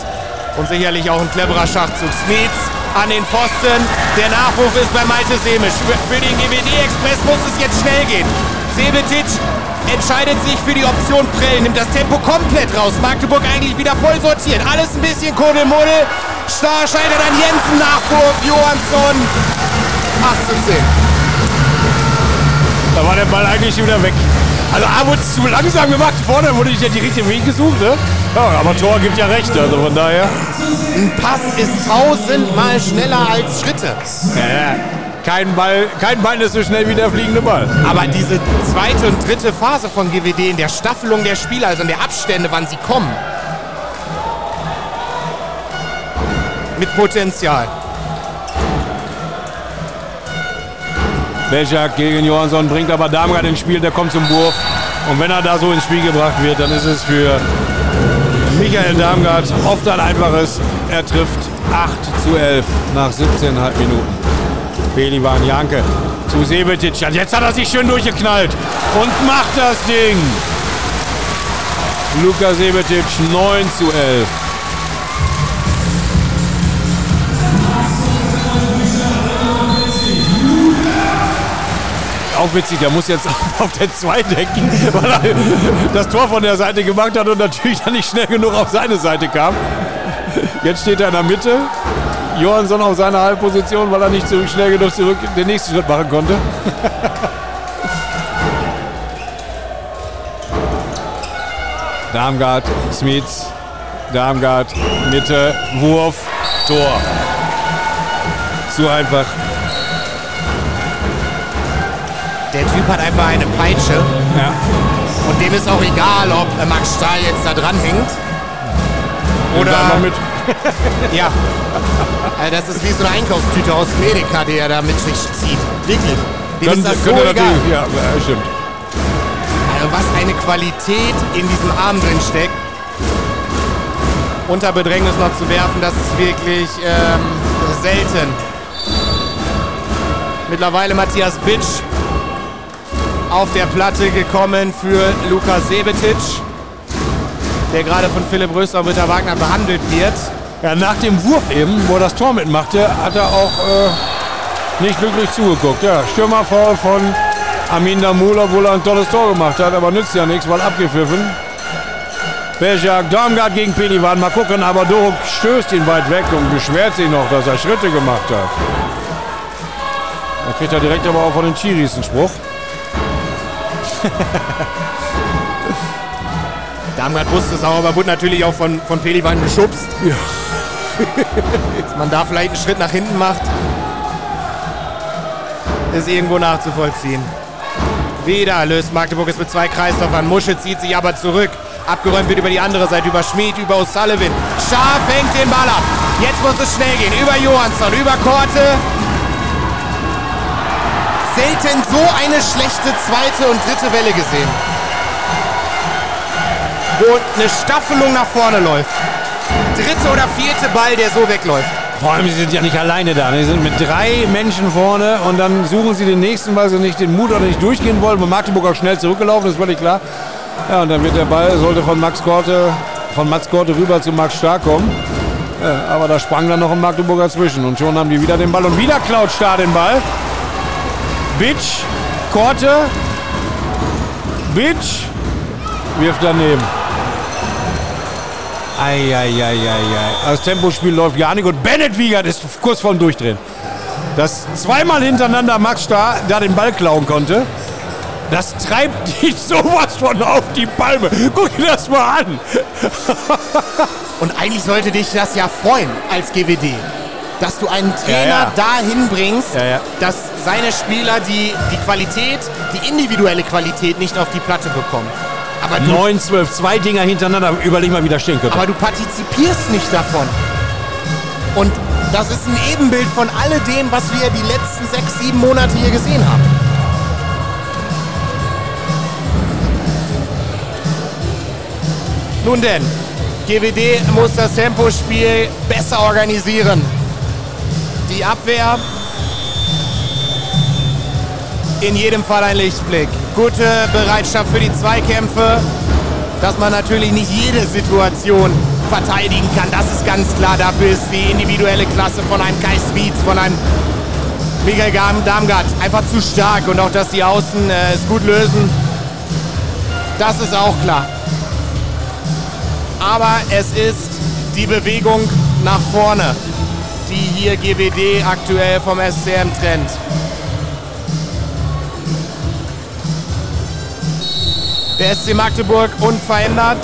Und sicherlich auch ein cleverer Schachzug. Smits an den Pfosten. Der Nachwurf ist bei Malte Semisch. Für den GWD-Express muss es jetzt schnell gehen. Sebetic entscheidet sich für die Option Prell, nimmt das Tempo komplett raus. Magdeburg eigentlich wieder voll sortiert. Alles ein bisschen Kuddelmuddel. Star scheitert an Jensen, Nachwurf, Johansson. 8 zu 10. Da war der Ball eigentlich wieder weg. Also A wurde es zu langsam gemacht, vorne wurde ich ja die richtige Weg gesucht, ne? Ja, aber Tor gibt ja recht, also von daher. Ein Pass ist tausendmal schneller als Schritte. Ja. Kein Ball, kein Ball ist so schnell wie der fliegende Ball. Aber diese zweite und dritte Phase von GWD in der Staffelung der Spieler, also in der Abstände, wann sie kommen. Mit Potenzial. Bechak gegen Johansson bringt aber Darmgard ins Spiel, der kommt zum Wurf. Und wenn er da so ins Spiel gebracht wird, dann ist es für Michael Darmgard oft ein einfaches. Er trifft 8 zu 11 nach 17,5 Minuten. Belivan Janke zu Sebetic. Und jetzt hat er sich schön durchgeknallt und macht das Ding. Luka Sebetic 9 zu 11. Auch witzig, der muss jetzt *laughs* auf der 2 decken, weil er das Tor von der Seite gemacht hat und natürlich dann nicht schnell genug auf seine Seite kam. Jetzt steht er in der Mitte. Johansson auf seiner Halbposition, weil er nicht so schnell genug zurück den nächsten Schritt machen konnte. *laughs* Darmgard, Smith, Darmgard, Mitte, Wurf, Tor. So einfach. Typ hat einfach eine Peitsche. Ja. Und dem ist auch egal, ob äh, Max Stahl jetzt da dran hängt. Oder mit. *laughs* ja. Äh, Das ist wie so eine Einkaufstüte aus Amerika, die er da mit sich zieht. Wirklich. Dem ist das so egal. Ja, ja, stimmt. Also was eine Qualität in diesem Arm drin steckt. Unter Bedrängnis noch zu werfen, das ist wirklich ähm, selten. Mittlerweile Matthias Bitsch auf der Platte gekommen für Lukas Sebetic, der gerade von Philipp Röster und Britta Wagner behandelt wird. Ja, nach dem Wurf eben, wo er das Tor mitmachte, hat er auch äh, nicht glücklich zugeguckt. Ja, Stürmerfoul von Amin Damul, obwohl er ein tolles Tor gemacht hat, aber nützt ja nichts, weil abgepfiffen. Berjak, Darmgard gegen Pelivan. Mal gucken, aber Doruk stößt ihn weit weg und beschwert sich noch, dass er Schritte gemacht hat. Da kriegt er direkt aber auch von den Chiris einen Spruch. Darmgard wusste es auch, aber wurde natürlich auch von, von Pelivan geschubst. Ja. *laughs* Dass man da vielleicht einen Schritt nach hinten macht, ist irgendwo nachzuvollziehen. Wieder löst Magdeburg es mit zwei Kreisläufern. Musche zieht sich aber zurück. Abgeräumt wird über die andere Seite, über Schmid, über O'Sullivan. Scharf hängt den Ball ab. Jetzt muss es schnell gehen. Über Johansson, über Korte. Selten so eine schlechte zweite und dritte Welle gesehen. Wo eine Staffelung nach vorne läuft. Dritte oder vierte Ball, der so wegläuft. Vor allem, sie sind ja nicht alleine da. ne? Sie sind mit drei Menschen vorne und dann suchen sie den nächsten, weil sie nicht den Mut oder nicht durchgehen wollen. Weil Magdeburg auch schnell zurückgelaufen ist, völlig klar. Ja, und dann wird der Ball, sollte von Max Korte, von Max Korte rüber zu Max Stark kommen. Ja, aber da sprang dann noch ein Magdeburger zwischen und schon haben die wieder den Ball und wieder klaut Starr den Ball. Bitch, Korte, Bitch, wirft daneben. Eieieiei. Das Tempospiel läuft gar nicht und Bennett Wiegert ist kurz vorm Durchdrehen. Dass zweimal hintereinander Max Starr da den Ball klauen konnte, das treibt *laughs* dich sowas von auf die Palme. Guck dir das mal an. *laughs* Und eigentlich sollte dich das ja freuen als GWD. Dass du einen Trainer Ja, ja. dahin bringst, Ja, dass seine Spieler die, die Qualität, die individuelle Qualität nicht auf die Platte bekommen. Aber du, 9, 12, zwei Dinger hintereinander. Überleg mal, wie das stehen könnte. aber du partizipierst nicht davon. Und das ist ein Ebenbild von alledem, was wir die letzten sechs, sieben Monate hier gesehen haben. Nun denn, GWD muss das Tempospiel besser organisieren. Die Abwehr in jedem Fall ein Lichtblick. Gute Bereitschaft für die Zweikämpfe, dass man natürlich nicht jede Situation verteidigen kann. Das ist ganz klar. Dafür ist die individuelle Klasse von einem Kai Sweets, von einem Michael Gam- Darmgard einfach zu stark. Und auch, dass die Außen äh, es gut lösen, das ist auch klar. Aber es ist die Bewegung nach vorne, die hier GWD aktuell vom SCM trennt. Der SC Magdeburg unverändert.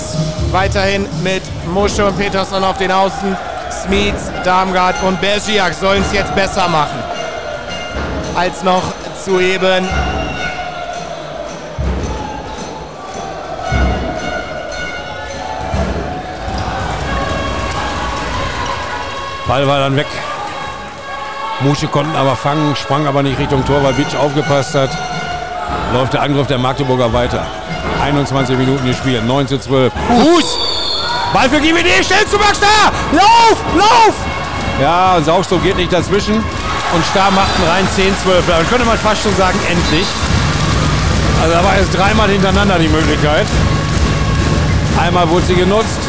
Weiterhin mit Mosche und Peterson auf den Außen. Smits, Darmgard und Bergiak sollen es jetzt besser machen. Als noch zu eben. Ball war dann weg. Musche konnten aber fangen, sprang aber nicht Richtung Tor, weil Bitsch aufgepasst hat. Läuft der Angriff der Magdeburger weiter. 21 Minuten gespielt, 9 zu 12. Fuß! Ball für GWD, Max Starr! Lauf! Lauf! Ja, Saugstrom geht nicht dazwischen. Und Starr macht einen rein 10-12. Da könnte man fast schon sagen, endlich. Also da war jetzt dreimal hintereinander die Möglichkeit. Einmal wurde sie genutzt.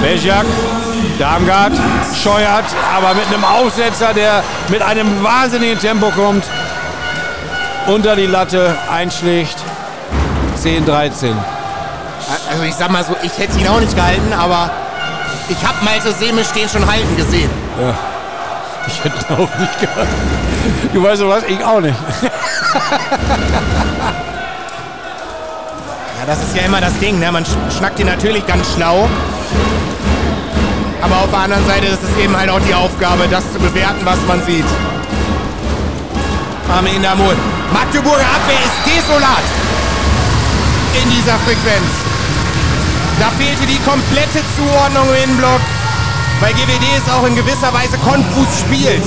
Bejak, Darmgard, scheuert, aber mit einem Aufsetzer, der mit einem wahnsinnigen Tempo kommt. Unter die Latte einschlägt. 10, 13. Also ich sag mal so, ich hätte ihn auch nicht gehalten, aber ich habe Malte Seme stehen schon halten gesehen. Ich hätte ihn auch nicht gehabt. Du weißt doch was? Ich auch nicht. Ja, das ist ja immer das Ding. Ne? Man sch- schnackt ihn natürlich ganz schlau. Aber auf der anderen Seite ist es eben halt auch die Aufgabe, das zu bewerten, was man sieht. Armin Damut. Magdeburger Abwehr ist desolat in dieser Frequenz. Da fehlte die komplette Zuordnung im Innenblock, weil GWD es auch in gewisser Weise konfus spielt.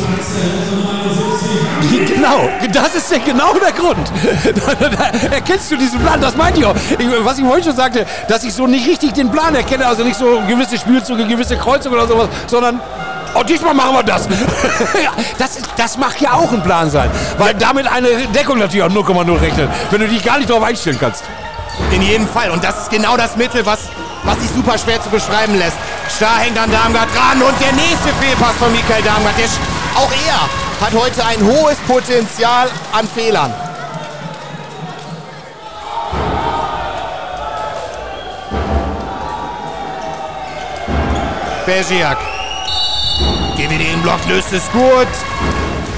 Genau, das ist ja genau der Grund. Da, *laughs* da erkennst du diesen Plan, das meinte ich auch. Ich, was ich heute schon sagte, dass ich so nicht richtig den Plan erkenne, also nicht so gewisse Spielzüge, gewisse Kreuzungen oder sowas, sondern oh, diesmal machen wir das. *laughs* das, das mag ja auch ein Plan sein, weil damit eine Deckung natürlich auf 0,0 rechnet, wenn du dich gar nicht darauf einstellen kannst. In jedem Fall. Und das ist genau das Mittel, was, was sich super schwer zu beschreiben lässt. Starr hängt an Darmgard dran und der nächste Fehlpass von Michael Darmgard. Der, auch er hat heute ein hohes Potenzial an Fehlern. Bergiak. GWD im Block löst es gut.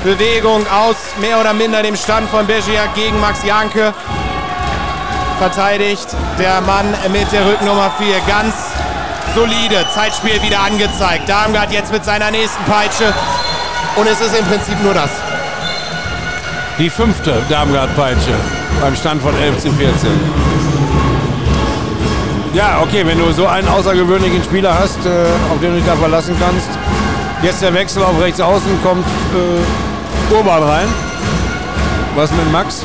Bewegung aus mehr oder minder dem Stand von Bergiak gegen Max Janke verteidigt der Mann mit der Rücknummer 4. Ganz solide. Zeitspiel wieder angezeigt. Darmgard jetzt mit seiner nächsten Peitsche. Und es ist im Prinzip nur das. Die fünfte Darmgard-Peitsche beim Stand von 11 zu 14. Ja, okay, wenn du so einen außergewöhnlichen Spieler hast, äh, auf den du dich da verlassen kannst. Jetzt der Wechsel auf rechts außen kommt äh, Urban rein. Was mit Max?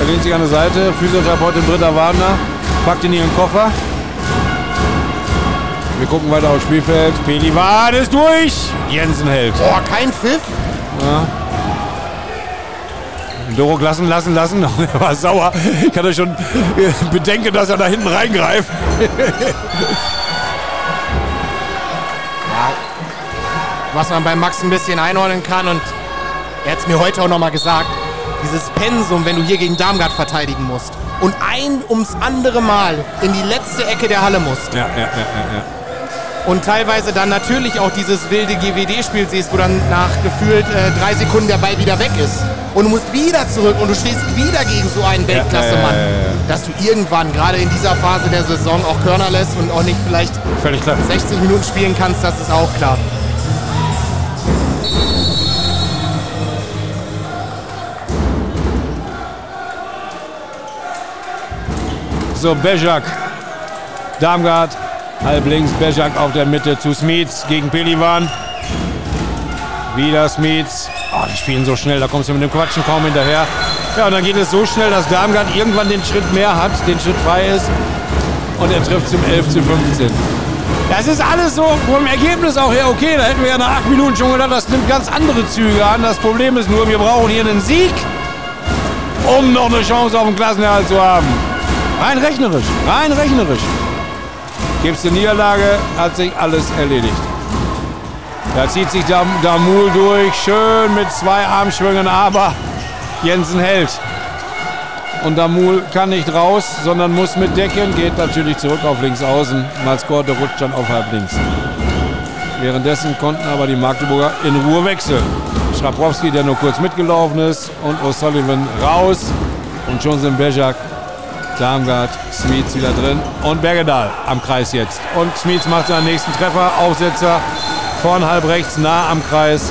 Er lehnt sich an der Seite, Physiotherapeutin Britta Wagner, packt ihn in ihren Koffer. Wir gucken weiter aufs Spielfeld. Pelivan ist durch. Jensen hält. Boah, kein Pfiff. Dorok lassen, lassen, lassen. *laughs* Er war sauer. Ich hatte schon äh, Bedenken, dass er da hinten reingreift. *laughs* Was man bei Max ein bisschen einordnen kann und er hat es mir heute auch nochmal gesagt. Dieses Pensum, wenn du hier gegen Darmgard verteidigen musst und ein ums andere Mal in die letzte Ecke der Halle musst. Ja, ja, ja, ja. Und teilweise dann natürlich auch dieses wilde GWD-Spiel siehst, wo dann nach gefühlt äh, drei Sekunden der Ball wieder weg ist. Und du musst wieder zurück und du stehst wieder gegen so einen Weltklasse-Mann. ja, ja. Dass du irgendwann, gerade in dieser Phase der Saison, auch Körner lässt und auch nicht vielleicht Völlig klar. 60 Minuten spielen kannst, das ist auch klar. So, Bejak. Darmgard. Halb links. Bejak auf der Mitte zu Smits gegen Pelivan. Wieder Smits. Oh, die spielen so schnell, da kommst du mit dem Quatschen kaum hinterher. Ja, und dann geht es so schnell, dass Darmgard irgendwann den Schritt mehr hat, den Schritt frei ist. Und er trifft zum 11 zu 15. Das ist alles so vom Ergebnis auch her okay. Da hätten wir ja nach acht Minuten schon gedacht, das nimmt ganz andere Züge an. Das Problem ist nur, wir brauchen hier einen Sieg, um noch eine Chance auf den Klassenerhalt zu haben. Rein rechnerisch, rein rechnerisch. Gibt's eine Niederlage, hat sich alles erledigt. Da zieht sich Dam Damul durch, schön mit zwei Armschwüngen, aber Jensen hält. Und Damul kann nicht raus, sondern muss mit Decken, geht natürlich zurück auf links außen. Malskorte rutscht dann auf halb links. Währenddessen konnten aber die Magdeburger in Ruhe wechseln. Schrabrowski, der nur kurz mitgelaufen ist, und O'Sullivan raus. Und schon sind Bejak, Darmgard, Smits wieder drin und Bergedal am Kreis jetzt. Und Smits macht seinen nächsten Treffer, Aufsetzer von halb rechts nah am Kreis.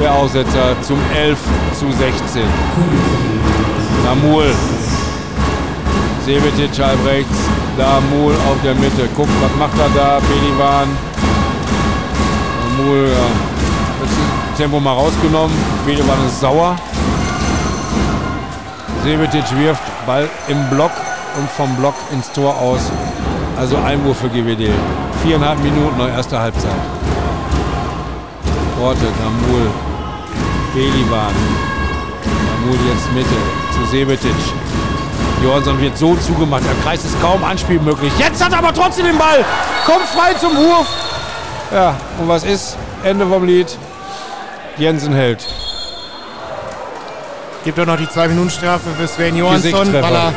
Der Aussetzer zum 11 zu 16. Damul. Sevetic halb rechts. Damul auf der Mitte. Guckt, was macht er da? Pelivan. Damul, ja. Tempo mal rausgenommen. Pelivan ist sauer. Sevetic wirft Ball im Block und vom Block ins Tor aus. Also Einwurf für GWD. Viereinhalb Minuten noch erste Halbzeit. Korte, Damul, Belivan. Damul jetzt Mitte zu Sevetic. Johansson wird so zugemacht. Der Kreis ist kaum anspielmöglich. Jetzt hat er aber trotzdem den Ball. Kommt frei zum Wurf. Ja, und was ist? Ende vom Lied. Jensen hält. Gibt auch noch die 2-Minuten-Strafe für Sven Johansson, weil er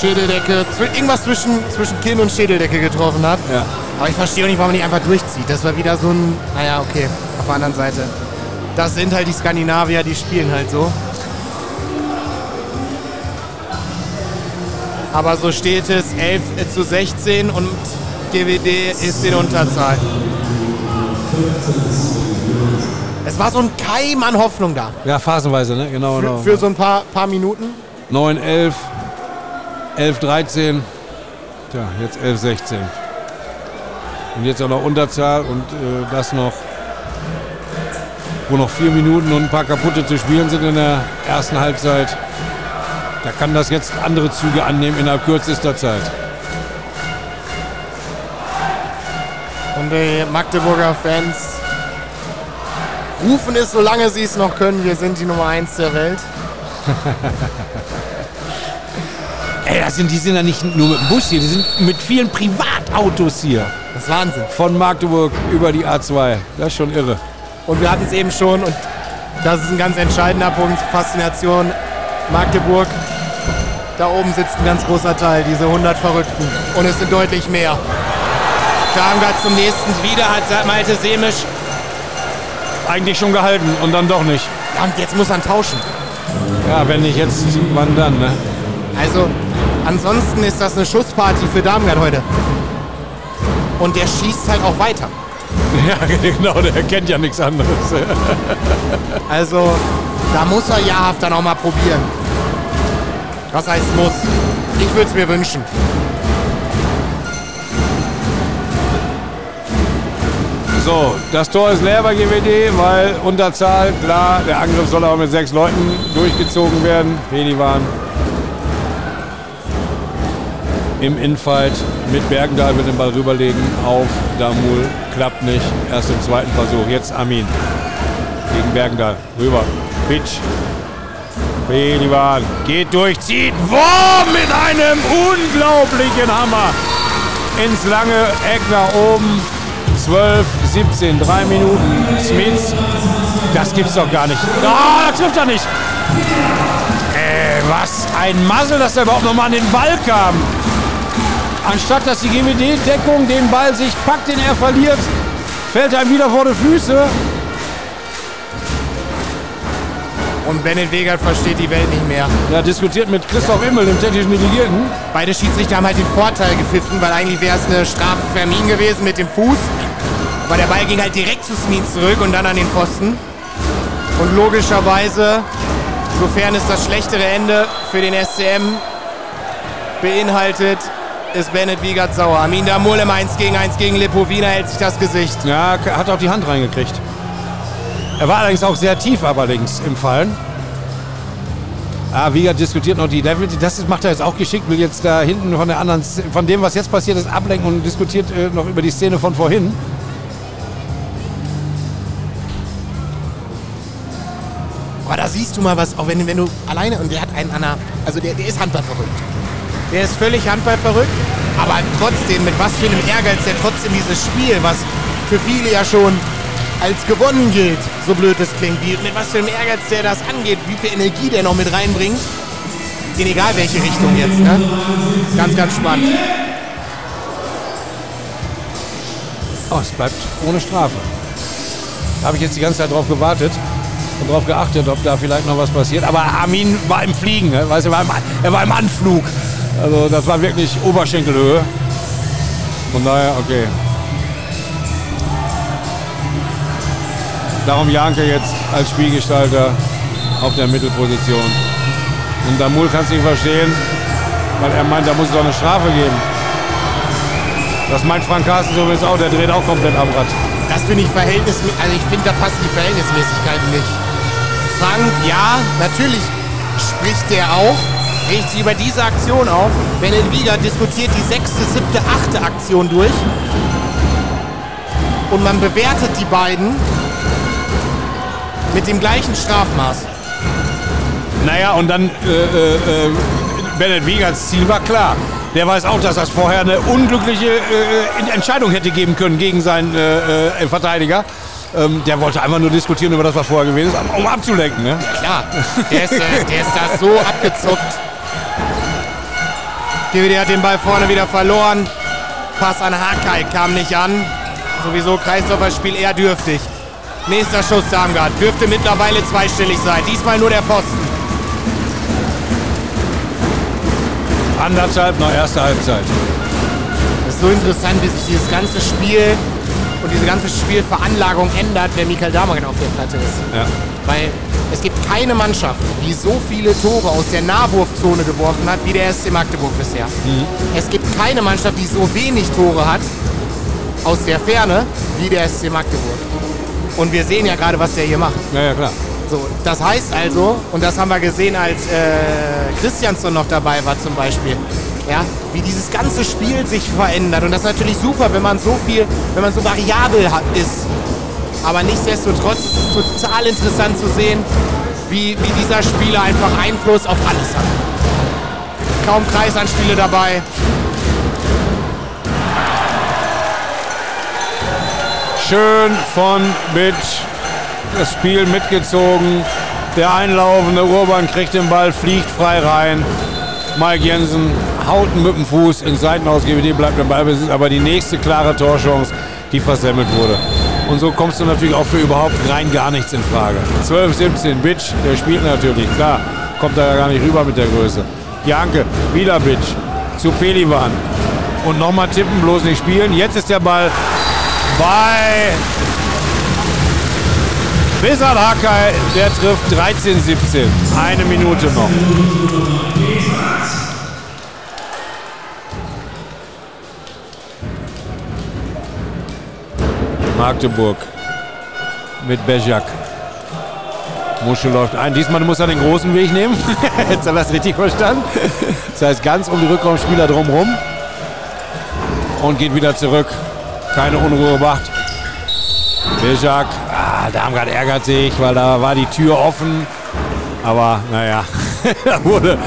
Schädeldecke, irgendwas zwischen, zwischen Kinn und Schädeldecke getroffen hat. Ja. Aber ich verstehe auch nicht, warum man nicht einfach durchzieht. Das war wieder so ein, naja, okay, auf der anderen Seite. Das sind halt die Skandinavier, die spielen halt so. Aber so steht es 11 zu 16 und GWD ist in Unterzahl. Es war so ein Keim an Hoffnung da. Ja, phasenweise, ne? Genau, Für, genau. für so ein paar, paar Minuten. 9, 11, 11, 13. Tja, jetzt 11, 16. Und jetzt auch noch Unterzahl und äh, das noch, wo noch vier Minuten und ein paar kaputte zu spielen sind in der ersten Halbzeit. Da kann das jetzt andere Züge annehmen innerhalb kürzester Zeit. Und die Magdeburger Fans rufen es, solange sie es noch können. Wir sind die Nummer 1 der Welt. *laughs* Ey, das sind, die sind ja nicht nur mit dem Bus hier, die sind mit vielen Privatautos hier. Das ist Wahnsinn. Von Magdeburg über die A2. Das ist schon irre. Und wir hatten es eben schon und das ist ein ganz entscheidender Punkt. Faszination Magdeburg. Da oben sitzt ein ganz großer Teil, diese 100 Verrückten. Und es sind deutlich mehr. Darmgard zum nächsten. Wieder hat Malte Semisch. Eigentlich schon gehalten und dann doch nicht. Ja, und jetzt muss er tauschen. Ja, wenn nicht jetzt, wann dann, ne? Also, ansonsten ist das eine Schussparty für Darmgard heute. Und der schießt halt auch weiter. *laughs* Ja, genau, der kennt ja nichts anderes. *laughs* Also, da muss er jahrhaft dann auch mal probieren. Was heißt muss? Ich würde es mir wünschen. So, das Tor ist leer bei GWD, weil Unterzahl, klar, der Angriff soll aber mit sechs Leuten durchgezogen werden. Pelivan im Infight mit Bergendahl wird den Ball rüberlegen auf Damul. Klappt nicht. Erst im zweiten Versuch. Jetzt Amin gegen Bergendahl. Rüber. Pitch. Pelivan geht durch, zieht. Wurm mit einem unglaublichen Hammer ins lange Eck nach oben. 12, 17, drei Minuten. Smith Das gibt's doch gar nicht. Oh, das trifft er nicht. Ey, was ein Muzzle, dass er überhaupt nochmal an den Ball kam. Anstatt dass die GWD-Deckung den Ball sich packt, den er verliert, fällt er ihm wieder vor die Füße. Und Bennett Wegert versteht die Welt nicht mehr. Er diskutiert mit Christoph Immel, dem technischen Delegierten. Beide Schiedsrichter haben halt den Vorteil gepfiffen, weil eigentlich wäre es eine Strafe für Armin gewesen mit dem Fuß. Aber der Ball ging halt direkt zu Smin zurück und dann an den Pfosten. Und logischerweise, sofern es das schlechtere Ende für den SCM beinhaltet, ist Bennett Wiegert sauer. Amin Damul im 1 gegen 1 gegen Lipovina hält sich das Gesicht. Ja, hat auch die Hand reingekriegt. Er war allerdings auch sehr tief allerdings im Fallen. Ah, Wiegert diskutiert noch die Level. Das macht er jetzt auch geschickt, will jetzt da hinten von der anderen, von dem, was jetzt passiert ist, ablenken und diskutiert äh, noch über die Szene von vorhin. Du mal was, auch wenn, wenn du alleine, und der hat einen Anna, also der, der ist handballverrückt. Der ist völlig handballverrückt, aber trotzdem, mit was für einem Ehrgeiz der trotzdem dieses Spiel, was für viele ja schon als gewonnen gilt, so blöd es klingt, wie, mit was für einem Ehrgeiz der das angeht, wie viel Energie der noch mit reinbringt, in egal welche Richtung jetzt. Ne? Ganz, ganz spannend. Oh, es bleibt ohne Strafe. Da habe ich jetzt die ganze Zeit drauf gewartet und darauf geachtet, ob da vielleicht noch was passiert. Aber Armin war im Fliegen, ne? weißt, er, war im, er war im Anflug. Also das war wirklich Oberschenkelhöhe. Von daher, okay. Darum Janke jetzt als Spielgestalter auf der Mittelposition. Und Damul kann es nicht verstehen, weil er meint, da muss es doch eine Strafe geben. Das meint Frank Carsten übrigens auch, der dreht auch komplett am Rad. Das finde ich verhältnismäßig, also ich finde, da passen die Verhältnismäßigkeiten nicht. Frank, ja, natürlich spricht der auch, sich über diese Aktion auf. Wieger diskutiert die sechste, siebte, achte Aktion durch. Und man bewertet die beiden mit dem gleichen Strafmaß. Naja, und dann äh, äh, äh Bennett Wiegerts Ziel war klar. Der weiß auch, dass das vorher eine unglückliche äh, Entscheidung hätte geben können gegen seinen äh, äh, Verteidiger. Ähm, der wollte einfach nur diskutieren über das, was vorher gewesen ist, um abzulenken. Ne? Ja, klar, der ist, äh, der ist da so abgezuckt. DVD hat den Ball vorne wieder verloren. Pass an Hakai kam nicht an. Sowieso Kreisdorfer Spiel eher dürftig. Nächster Schuss Darmgard. Dürfte mittlerweile zweistellig sein. Diesmal nur der Pfosten. Anderthalb noch erste Halbzeit. Es ist so interessant, wie sich dieses ganze Spiel und diese ganze Spielveranlagung ändert, wenn Michael Damergen auf der Platte ist. Ja. Weil es gibt keine Mannschaft, die so viele Tore aus der Nahwurfzone geworfen hat, wie der SC Magdeburg bisher. Mhm. Es gibt keine Mannschaft, die so wenig Tore hat aus der Ferne, wie der SC Magdeburg. Und wir sehen ja gerade, was der hier macht. Ja, ja, klar. So, das heißt also, und das haben wir gesehen, als äh, Christiansson noch dabei war zum Beispiel, ja, wie dieses ganze Spiel sich verändert. Und das ist natürlich super, wenn man so viel, wenn man so variabel hat, ist. Aber nichtsdestotrotz ist es total interessant zu sehen, wie, wie dieser Spieler einfach Einfluss auf alles hat. Kaum Kreisanspiele dabei. Schön von Bitch das Spiel mitgezogen. Der einlaufende Urban kriegt den Ball, fliegt frei rein. Mike Jensen haut mit dem Fuß ins Seitenaus, GWD bleibt im Ballbesitz, aber die nächste klare Torchance, die versemmelt wurde. Und so kommst du natürlich auch für überhaupt rein gar nichts in Frage. 12, 17, Bitch, der spielt natürlich, klar, kommt da ja gar nicht rüber mit der Größe. Janke, wieder Bitch, zu Pelivan. Und nochmal tippen, bloß nicht spielen. Jetzt ist der Ball bei Besat Hakai, der trifft 13, 17. Eine Minute noch. Magdeburg mit Bejak. Muschel läuft ein. Diesmal muss er den großen Weg nehmen. *laughs* Jetzt hat er das richtig verstanden. Das heißt, ganz um die Rückraumspieler drumherum. Und geht wieder zurück. Keine Unruhe macht. Bejak. Ah, Darmgard ärgert sich, weil da war die Tür offen. Aber naja, *laughs* da wurde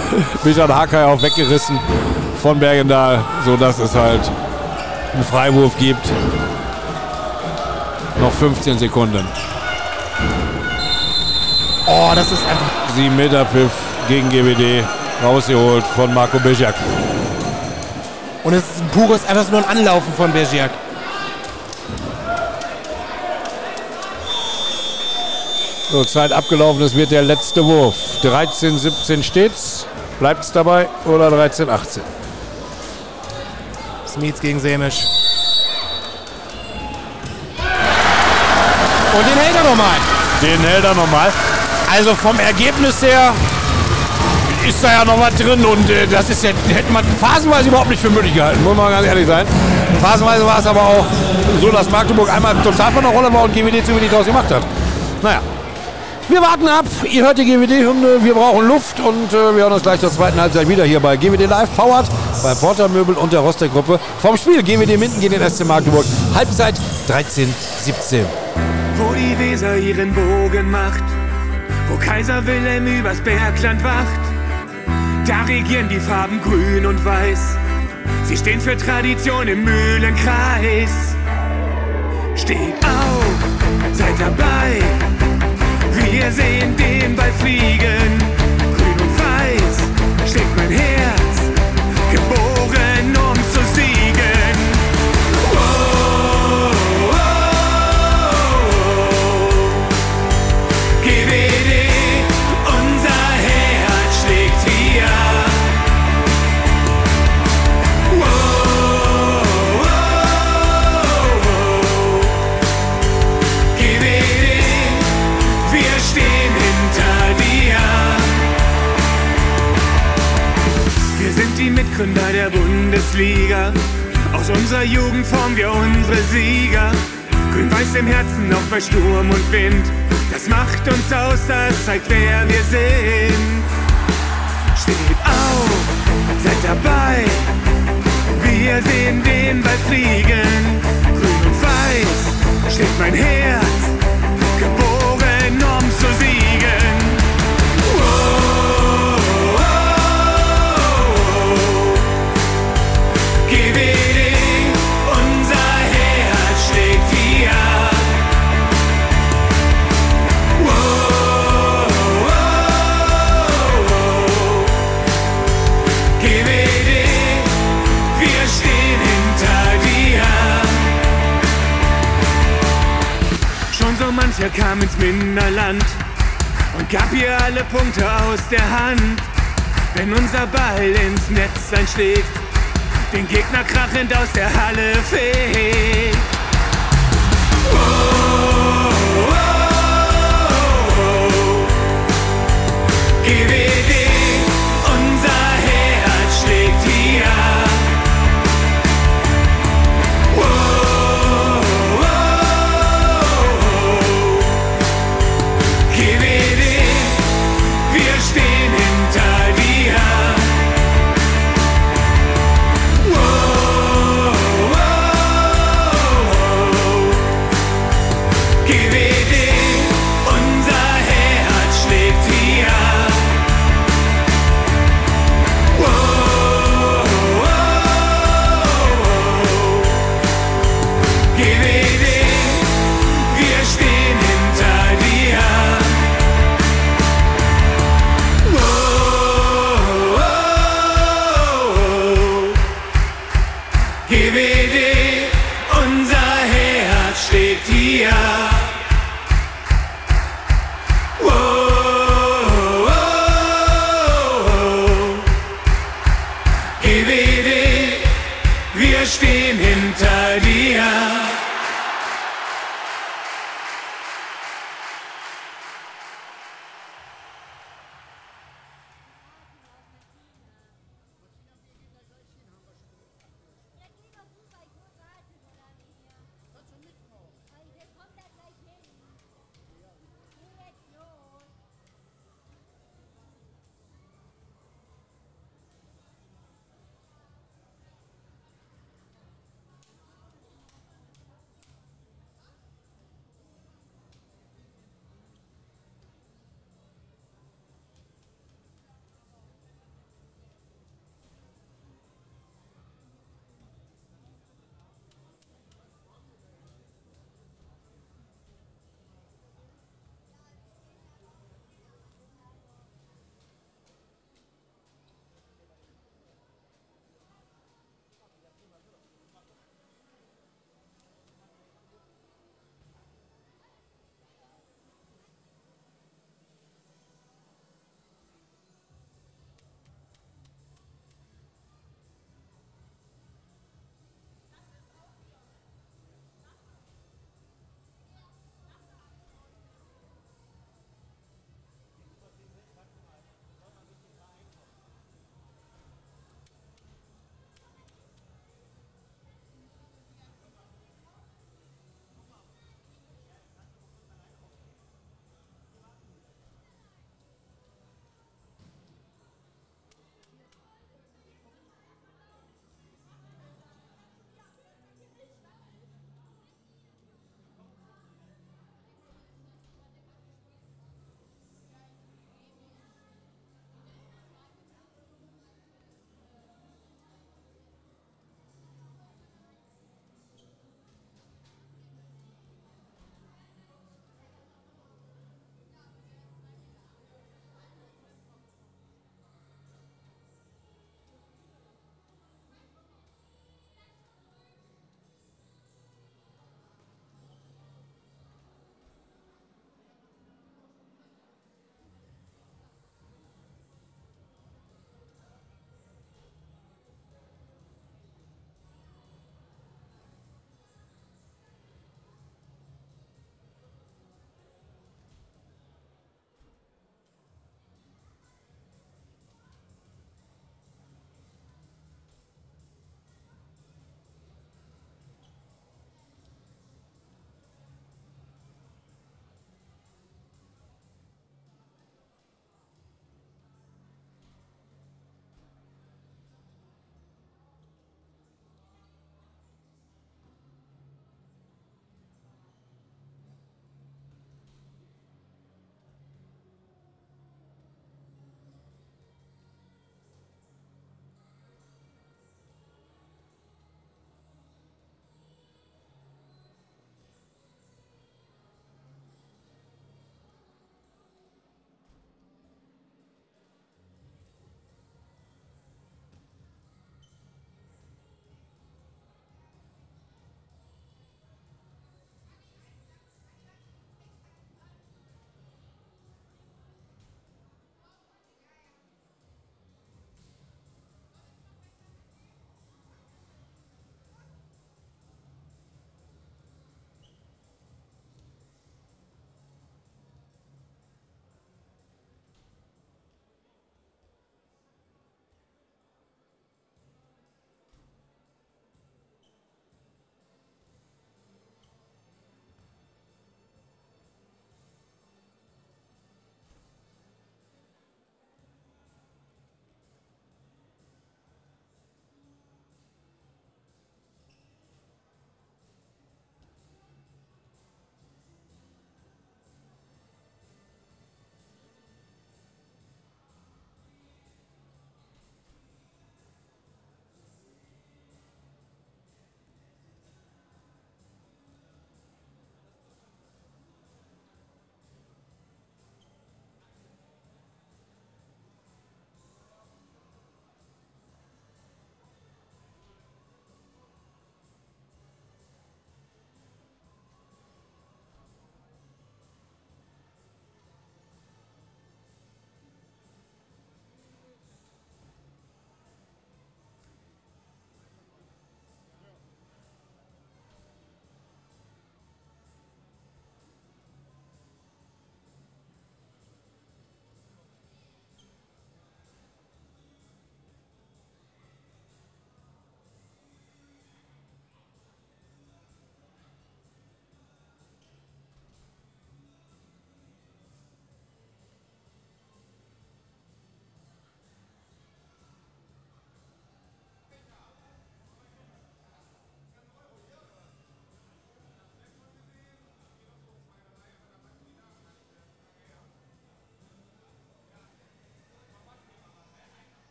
Bejak Hakai auch weggerissen von Bergendahl, sodass es halt einen Freiwurf gibt. Noch 15 Sekunden. Oh, das ist einfach. 7 Meter Pfiff gegen GWD. Rausgeholt von Marco Bijak. Und es ist ein pures, einfach nur ein Anlaufen von Bergiak. So, Zeit abgelaufen, es wird der letzte Wurf. 13, 17 steht's. Bleibt's dabei oder 13, 18? Smits gegen Semisch. Und den hält er nochmal. Den hält er nochmal. Also vom Ergebnis her ist da ja noch was drin und äh, das ist ja, hätte man phasenweise überhaupt nicht für möglich gehalten, muss man ganz ehrlich sein. Phasenweise war es aber auch so, dass Magdeburg einmal total von der Rolle war und GWD zu wenig draus gemacht hat. Naja. Wir warten ab. Ihr hört die GWD-Hymne. Wir brauchen Luft und äh, wir hören uns gleich zur zweiten Halbzeit wieder hier bei GWD Live, powered bei Porter Möbel und der Roster-Gruppe. Vom Spiel GWD Minden gegen den SC Magdeburg. Halbzeit 13, 17. Wo die Weser ihren Bogen macht, wo Kaiser Wilhelm übers Bergland wacht, da regieren die Farben grün und weiß. Sie stehen für Tradition im Mühlenkreis. Steht auf, seid dabei. Wir sehen den Ball fliegen. Grün und weiß schlägt mein Herz. Die Mitgründer der Bundesliga. Aus unserer Jugend formen wir unsere Sieger. Grün-Weiß im Herzen, auch bei Sturm und Wind. Das macht uns aus, das zeigt, wer wir sind. Steht auf, seid dabei. Wir sehen den Ball fliegen. Grün und weiß schlägt mein Herz. Mancher kam ins Minderland und gab ihr alle Punkte aus der Hand. Wenn unser Ball ins Netz einschlägt, den Gegner krachend aus der Halle fegt.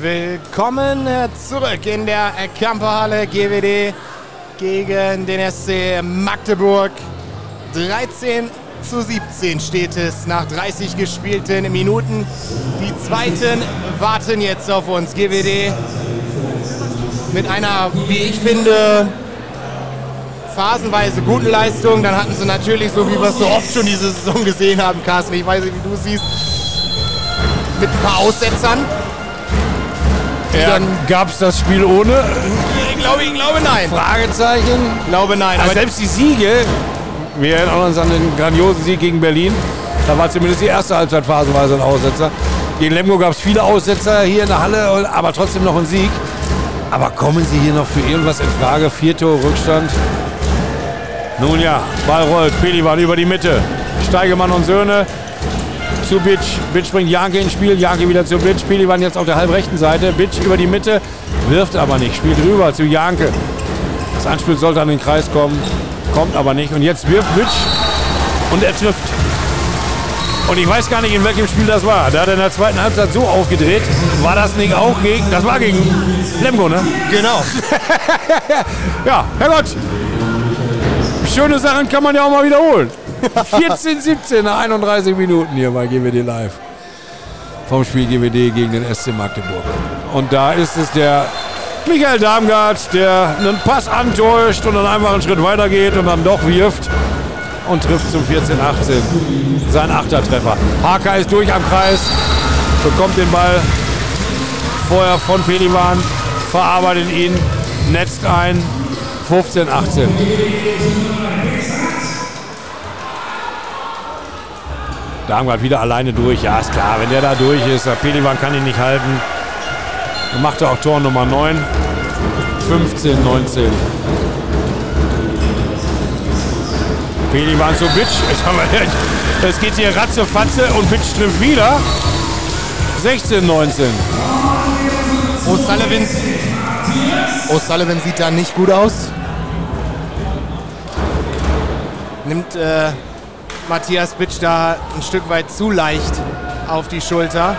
Willkommen äh, zurück in der Kamperhalle GWD gegen den SC Magdeburg. 13 zu 17 steht es nach 30 gespielten Minuten. Die zweiten warten jetzt auf uns. GWD mit einer, wie ich finde, phasenweise guten Leistung. Dann hatten sie natürlich, so wie wir es so oft schon diese Saison gesehen haben, Carsten, ich weiß nicht, wie du es siehst, mit ein paar Aussetzern. Ja, Gab es das Spiel ohne? Ich glaube, ich glaube nein. Fragezeichen. Ich glaube nein. Aber Aber selbst die Siege, wir erinnern uns an den grandiosen Sieg gegen Berlin. Da war zumindest die erste Halbzeit phasenweise ein Aussetzer. Gegen Lemgo gab es viele Aussetzer hier in der Halle, aber trotzdem noch ein Sieg. Aber kommen Sie hier noch für irgendwas in Frage? Vier Tore Rückstand. Nun ja, Ball rollt. Pelivan über die Mitte. Steigemann und Söhne zu Bitsch. Bitsch bringt Janke ins Spiel. Janke wieder zu Bitsch. Pelivan jetzt auf der halbrechten Seite. Bitsch über die Mitte. Wirft aber nicht. Spielt rüber zu Janke. Das Anspiel sollte an den Kreis kommen. Kommt aber nicht. Und jetzt wirft Bitsch. Und er trifft. Und ich weiß gar nicht, in welchem Spiel das war. Da hat er in der zweiten Halbzeit so aufgedreht. War das nicht auch gegen. Das war gegen Lemgo, ne? genau. *laughs* Ja, Herrgott. Schöne Sachen kann man ja auch mal wiederholen. 14, 17 nach 31 Minuten hier bei GWD Live. Vom Spiel GWD gegen den SC Magdeburg. Und da ist es der Michael Darmgard, der einen Pass antäuscht und dann einfach einen Schritt weiter geht und dann doch wirft und trifft zum 14, 18. Sein achter Treffer. Haka ist durch am Kreis, bekommt den Ball vorher von Pelivan, verarbeitet ihn, netzt ein. 15, Darmgard wieder alleine durch. Ja, ist klar, wenn der da durch ist, der Pelivan kann ihn nicht halten. Dann macht er auch Tor Nummer 9. 15, 19. Pelivan *laughs* haben wir- Es geht hier ratzefatze und Bitsch trifft wieder. 16, 19. O'Sullivan. O'Sullivan sieht da nicht gut aus. Nimmt äh, Matthias Bitsch da ein Stück weit zu leicht auf die Schulter.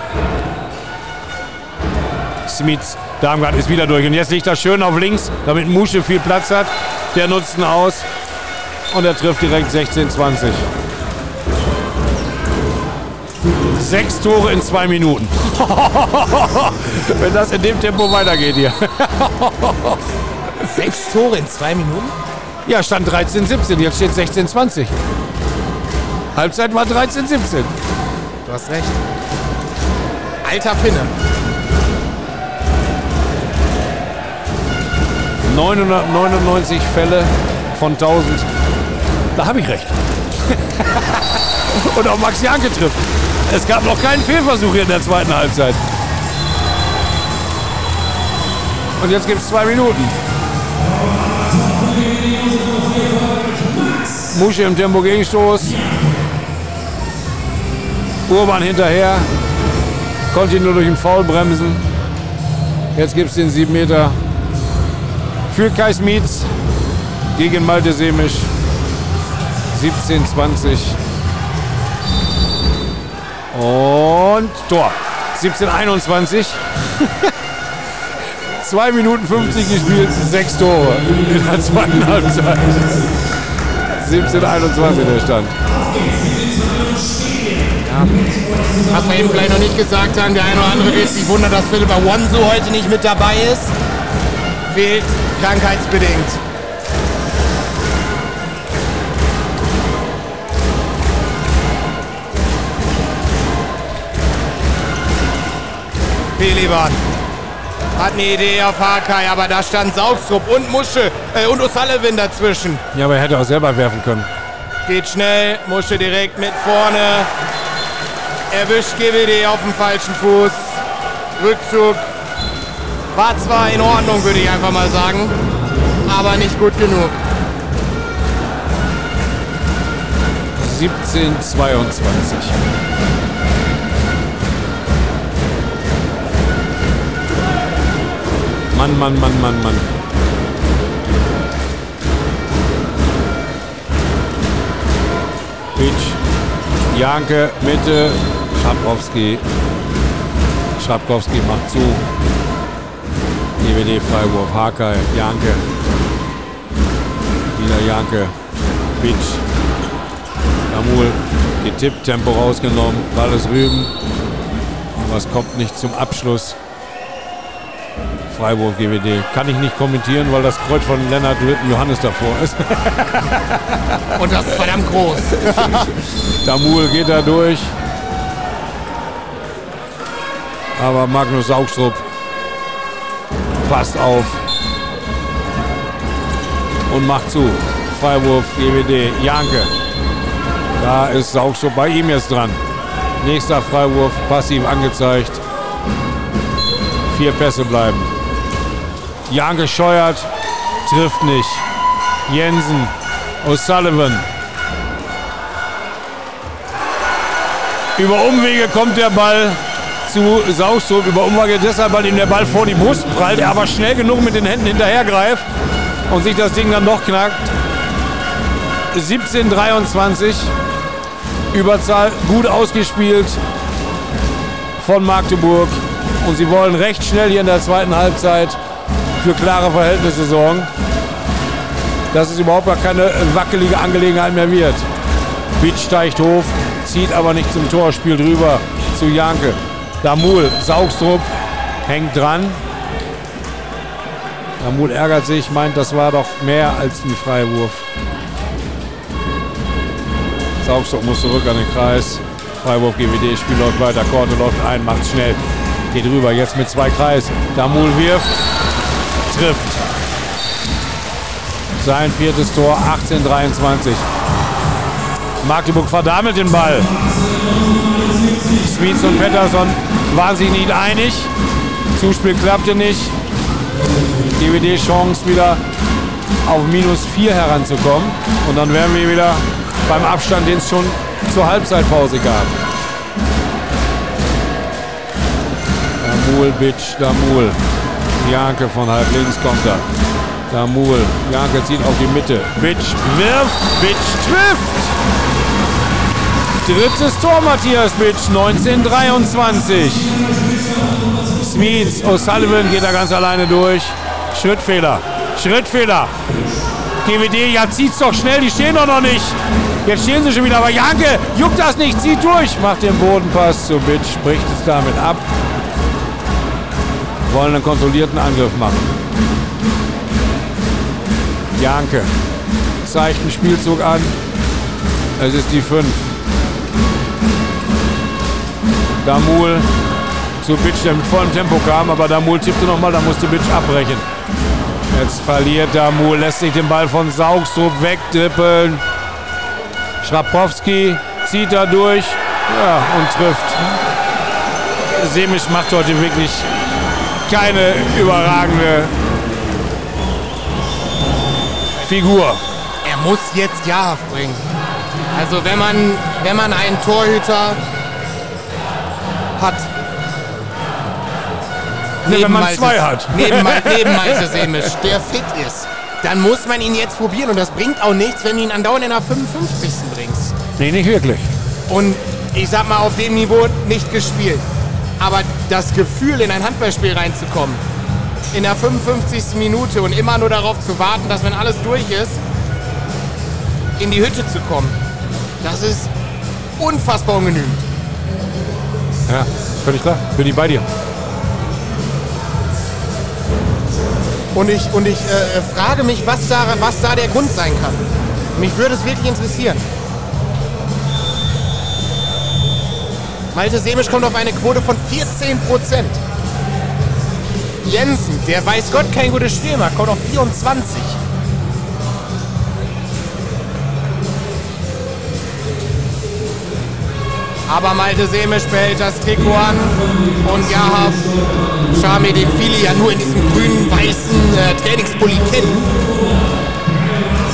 Smith, Darmgard ist wieder durch. Und jetzt liegt er schön auf links, damit Musche viel Platz hat. Der nutzt ihn aus. Und er trifft direkt 16, 20. Sechs Tore in zwei Minuten. *laughs* Wenn das in dem Tempo weitergeht hier. Sechs Tore in zwei Minuten? Ja, stand 13, 17. Jetzt steht 16, 20. Halbzeit war 13, 17. Du hast recht. Alter Finne. 999 Fälle von 1000. Da habe ich recht. *laughs* Und auch Max Janke trifft. Es gab noch keinen Fehlversuch hier in der zweiten Halbzeit. Und jetzt gibt es zwei Minuten. Musche im Tempo Gegenstoß. Urban hinterher. Konnte ihn nur durch den Foul bremsen. Jetzt gibt es den 7 Meter für Kai Smits gegen Malte Semisch. 17, 20. Und Tor. 17, 21. 2 Minuten 50 gespielt, 6 Tore in der zweiten Halbzeit. 17, 21 der Stand. Was wir eben vielleicht noch nicht gesagt haben, der eine oder andere wird sich wundern, dass Philippa Wonsu heute nicht mit dabei ist. Fehlt krankheitsbedingt. Pelivan hat eine Idee auf Hakai, aber da stand Saugstrup und Musche äh, und O'Sullivan dazwischen. Ja, aber er hätte auch selber werfen können. Geht schnell, Musche direkt mit vorne. Erwischt GWD auf dem falschen Fuß. Rückzug. War zwar in Ordnung, würde ich einfach mal sagen. Aber nicht gut genug. 17, 22. Mann, Mann, Mann, Mann, Mann. Pitch. Janke, Mitte. Schabrowski. Schrapkowski macht zu. DWD Freiwurf, Hakai, Janke. Wieder Janke. Bitsch. Damul getippt, Tempo rausgenommen, Ball ist Rüben. Was kommt nicht zum Abschluss. Freiburg GWD. Kann ich nicht kommentieren, weil das Kreuz von Lennart Johannes davor ist. Und das ist verdammt groß. *laughs* Damul geht da durch. Aber Magnus Saugstrup passt auf und macht zu. Freiwurf GWD. Janke. Da ist Saugstrup bei ihm jetzt dran. Nächster Freiwurf, passiv angezeigt. Vier Pässe bleiben. Jan gescheuert, trifft nicht. Jensen, O'Sullivan. Über Umwege kommt der Ball zu Saustrup. Über Umwege deshalb, weil ihm der Ball vor die Brust prallt. Er aber schnell genug mit den Händen hinterhergreift und sich das Ding dann noch knackt. 17:23. Überzahl gut ausgespielt von Magdeburg. Und sie wollen recht schnell hier in der zweiten Halbzeit für klare Verhältnisse sorgen. Dass es überhaupt gar keine wackelige Angelegenheit mehr wird. Beach steigt hoch, zieht aber nicht zum Tor, spielt rüber zu Janke. Damul, Saugstrup hängt dran. Damul ärgert sich, meint, das war doch mehr als ein Freiwurf. Saugstrup muss zurück an den Kreis. Freiwurf GWD, Spiel läuft weiter, Korte läuft ein, macht schnell. Geht rüber, jetzt mit zwei Kreis. Damul wirft, trifft. Sein viertes Tor, 18:23. Magdeburg verdammelt den Ball. Sweets und Pettersson waren sich nicht einig. Zuspiel klappte nicht. DVD Chance wieder auf minus 4 heranzukommen. Und dann wären wir wieder beim Abstand, den es schon zur Halbzeitpause gab. Damul, Bitch, Damul. Janke von halb links kommt da. Damul. Janke zieht auf die Mitte. Bitch wirft. Bitch trifft. Drittes Tor Matthias Bitch. 1923. Smith. O'Sullivan geht da ganz alleine durch. Schrittfehler. Schrittfehler. GWD, ja zieht's doch schnell, die stehen doch noch nicht. Jetzt stehen sie schon wieder, aber Janke, juckt das nicht, zieht durch. Macht den Bodenpass zu Bitch, bricht es damit ab wollen einen kontrollierten Angriff machen. Janke zeigt einen Spielzug an. Es ist die 5. Damul zu Bitch, der mit vollem Tempo kam, aber Damul tippte nochmal, da musste Bitch abbrechen. Jetzt verliert Damul, lässt sich den Ball von Saugstrup wegtrippeln. Schrapowski zieht da durch ja, und trifft. Semisch macht heute wirklich keine überragende Figur. Er muss jetzt Jahrhaft bringen. Also wenn man, wenn man einen Torhüter hat. Ne, wenn man zwei hat. Neben, neben Malte Semisch, der fit ist. Dann muss man ihn jetzt probieren und das bringt auch nichts, wenn du ihn andauernd in der 55. bringst. Nee, nicht wirklich. Und ich sag mal, auf dem Niveau nicht gespielt. Aber das Gefühl, in ein Handballspiel reinzukommen, in der 55. Minute und immer nur darauf zu warten, dass wenn alles durch ist, in die Hütte zu kommen, das ist unfassbar ungenügend. Ja, völlig klar. Bin ich bei dir. Und ich, und ich äh, frage mich, was da, was da der Grund sein kann. Mich würde es wirklich interessieren. Malte Semisch kommt auf eine Quote von 14 Prozent. Jensen, der weiß Gott kein gutes Spiel macht, kommt auf 24. Aber Malte Semisch behält das Trikot an und Jahaf Schami, den viele ja nur in diesem grün-weißen äh, Trainingspulli kennen,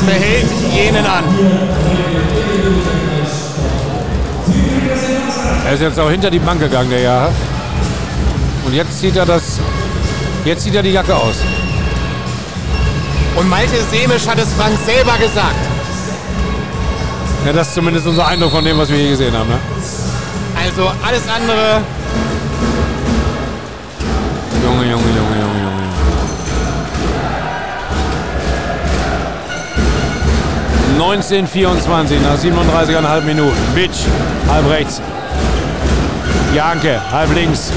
behält jenen an. Er ist jetzt auch hinter die Bank gegangen, der Jahr. Und jetzt zieht er das. Jetzt zieht er die Jacke aus. Und Malte Semisch hat es Frank selber gesagt. Ja, das ist zumindest unser Eindruck von dem, was wir hier gesehen haben. Ne? Also alles andere Junge, Junge, Junge, Junge, Junge. 1924 nach 37,5 Minuten. Bitch, halb rechts. Janke, halb links.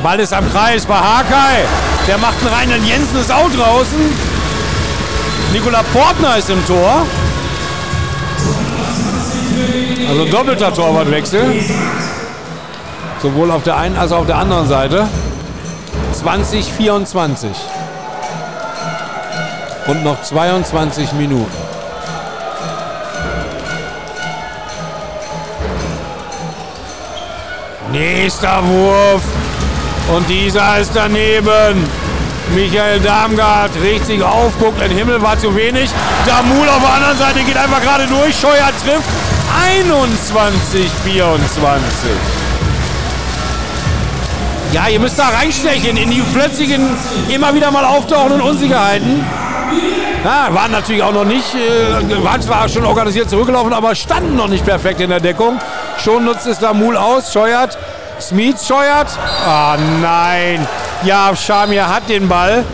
Ball ist am Kreis bei Hakai. Der macht einen rein, dann Jensen ist auch draußen. Nikola Portner ist im Tor. Also doppelter Torwartwechsel. Sowohl auf der einen als auch auf der anderen Seite. 2024. Und noch 22 Minuten. Nächster Wurf. Und dieser ist daneben. Michael Darmgard regt sich auf, guckt, ein Himmel war zu wenig. Damul auf der anderen Seite geht einfach gerade durch. Scheuer trifft 21, 24. Ja, ihr müsst da reinstechen in die plötzlichen, immer wieder mal auftauchenden Unsicherheiten. Ja, waren natürlich auch noch nicht, äh, waren zwar schon organisiert zurückgelaufen, aber standen noch nicht perfekt in der Deckung. Schon nutzt es Damul aus, scheuert. Smith scheuert. Ah, nein. Ja, Shamir hat den Ball.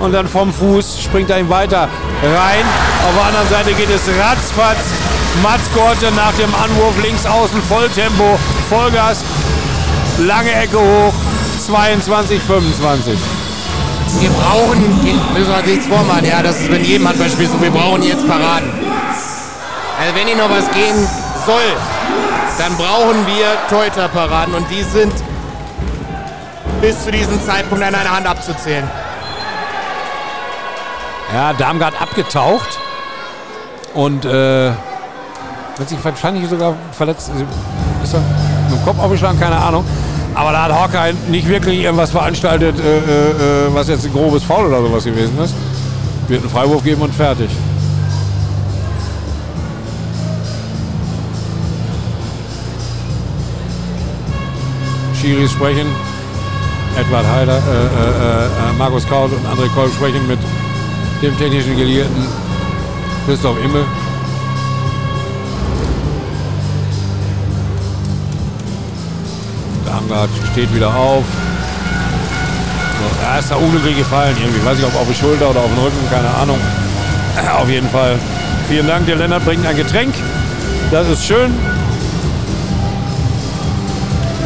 Und dann vom Fuß springt er ihm weiter rein. Auf der anderen Seite geht es ratzfatz. Mats Korte nach dem Anwurf links außen Volltempo, Vollgas, lange Ecke hoch, 22, 25. Wir brauchen, müssen wir uns nichts vormachen, ja, das ist mit jedem Handballspiel so, wir brauchen jetzt Paraden. Also wenn hier noch was gehen soll, dann brauchen wir Torhüterparaden und die sind bis zu diesem Zeitpunkt an einer Hand abzuzählen. Ja, Darmgard abgetaucht und äh, hat sich wahrscheinlich sogar verletzt. Ist er mit dem Kopf aufgeschlagen? Keine Ahnung. Aber da hat Hawkeye nicht wirklich irgendwas veranstaltet, äh, äh, was jetzt ein grobes Foul oder sowas gewesen ist. Wird einen Freiwurf geben und fertig. Schiris sprechen. Edward Heider, äh, äh, äh, Markus Kaut und André Kolb sprechen mit dem technischen Gelehrten Christoph Immel. Darmgard steht wieder auf. Er ist da unglücklich gefallen irgendwie. Weiß ich, ob auf die Schulter oder auf den Rücken, keine Ahnung. Auf jeden Fall. Vielen Dank, der Lennart bringt ein Getränk. Das ist schön.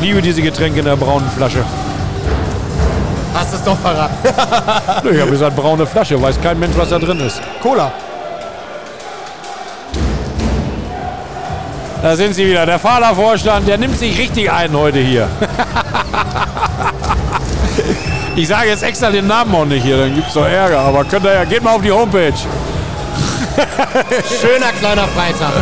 Liebe diese Getränke in der braunen Flasche. Hast es doch verraten. *laughs* Ich habe gesagt, braune Flasche. Weiß kein Mensch, was da drin ist. Cola. Da sind sie wieder. Der Fahrervorstand, der nimmt sich richtig ein heute hier. *laughs* Ich sage jetzt extra den Namen auch nicht hier, dann gibt es doch Ärger. Aber könnt ihr ja, geht mal auf die Homepage. *laughs* Schöner kleiner Freitag.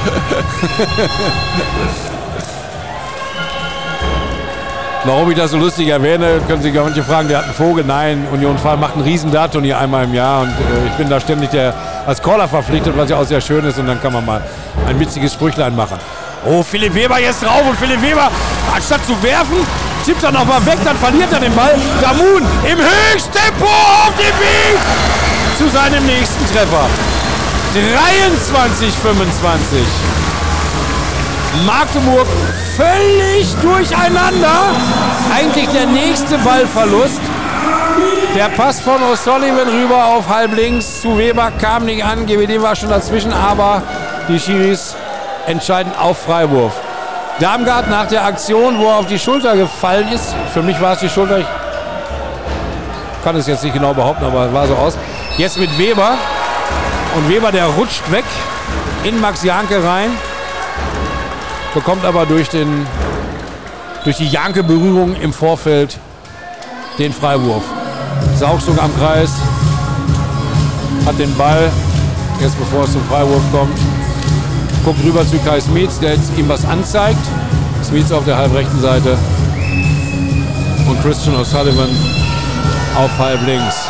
Warum ich das so lustig erwähne, können sich manche fragen, der hat einen Vogel. Nein, Union Fall macht ein riesen Dartturnier einmal im Jahr und äh, ich bin da ständig der, als Caller verpflichtet, was ja auch sehr schön ist und dann kann man mal ein witziges Sprüchlein machen. Oh, Philipp Weber jetzt drauf und Philipp Weber, anstatt zu werfen, tippt er nochmal weg, dann verliert er den Ball. Damun im Höchsttempo auf dem Weg zu seinem nächsten Treffer. 23, 25. Magdeburg völlig durcheinander. Eigentlich der nächste Ballverlust. Der Pass von O'Sullivan rüber auf halb links zu Weber kam nicht an. GWD war schon dazwischen, aber die Schiris entscheiden auf Freiwurf. Darmgard nach der Aktion, wo er auf die Schulter gefallen ist. Für mich war es die Schulter. Ich kann es jetzt nicht genau behaupten, aber es war so aus. Jetzt mit Weber. Und Weber, der rutscht weg in Max Janke rein bekommt aber durch, den, durch die Janke-Berührung im Vorfeld den Freiwurf. Saugstung am Kreis, hat den Ball, jetzt bevor es zum Freiwurf kommt, guckt rüber zu Kai Smits, der jetzt ihm was anzeigt. Smits auf der halbrechten Seite und Christian O'Sullivan auf halb links.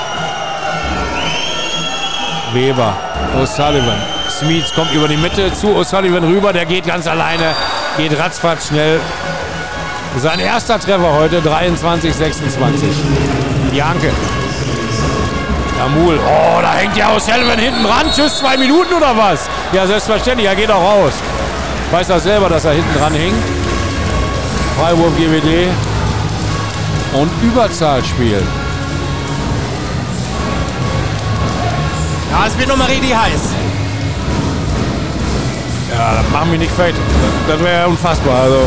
Weber, O'Sullivan, Smith kommt über die Mitte zu O'Sullivan rüber. Der geht ganz alleine, geht ratzfatz schnell. Sein erster Treffer heute, 23, 26. Janke. Jamul. Oh, da hängt ja O'Sullivan hinten dran. Tschüss, zwei Minuten oder was? Ja, selbstverständlich, er geht auch raus. Weiß er selber, dass er hinten dran hing. Freiburg GWD. Und Überzahlspiel. Ja, es wird nochmal richtig heiß. Ja, das machen wir nicht fett. Das wäre unfassbar. Also.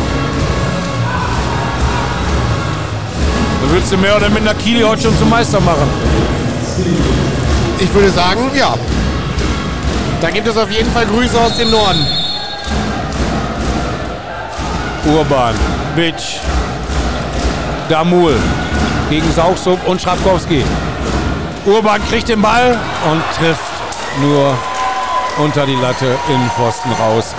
Da würdest du mehr oder minder Kili heute schon zum Meister machen. Ich würde sagen, ja. Da gibt es auf jeden Fall Grüße aus dem Norden. Urban, Bitch, Damul gegen Sauchsub und Schrafkowski. Urban kriegt den Ball und trifft nur unter die Latte in Pfosten raus.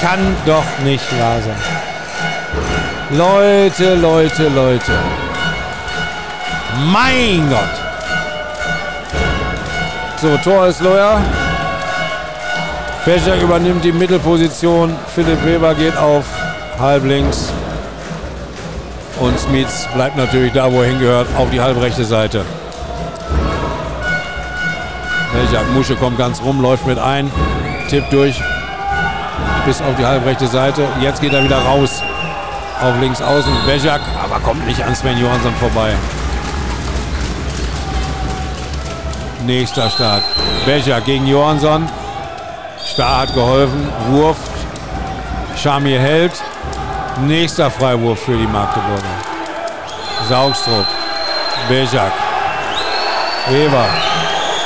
Kann doch nicht wahr sein. Leute, Leute, Leute. Mein Gott. So, Tor ist Leuer. Pescher übernimmt die Mittelposition. Philipp Weber geht auf halblinks. Und Smits bleibt natürlich da, wo er hingehört, auf die halbrechte Seite. Welcher Musche kommt ganz rum, läuft mit ein, tippt durch bis auf die halbrechte Seite. Jetzt geht er wieder raus auf links außen. Bejak, aber kommt nicht an Sven Johansson vorbei. Nächster Start. Bejak gegen Johansson. Star hat geholfen. Wurf. Schamir hält. Nächster Freiwurf für die Magdeburger. Saugstrup. Bejak. Weber.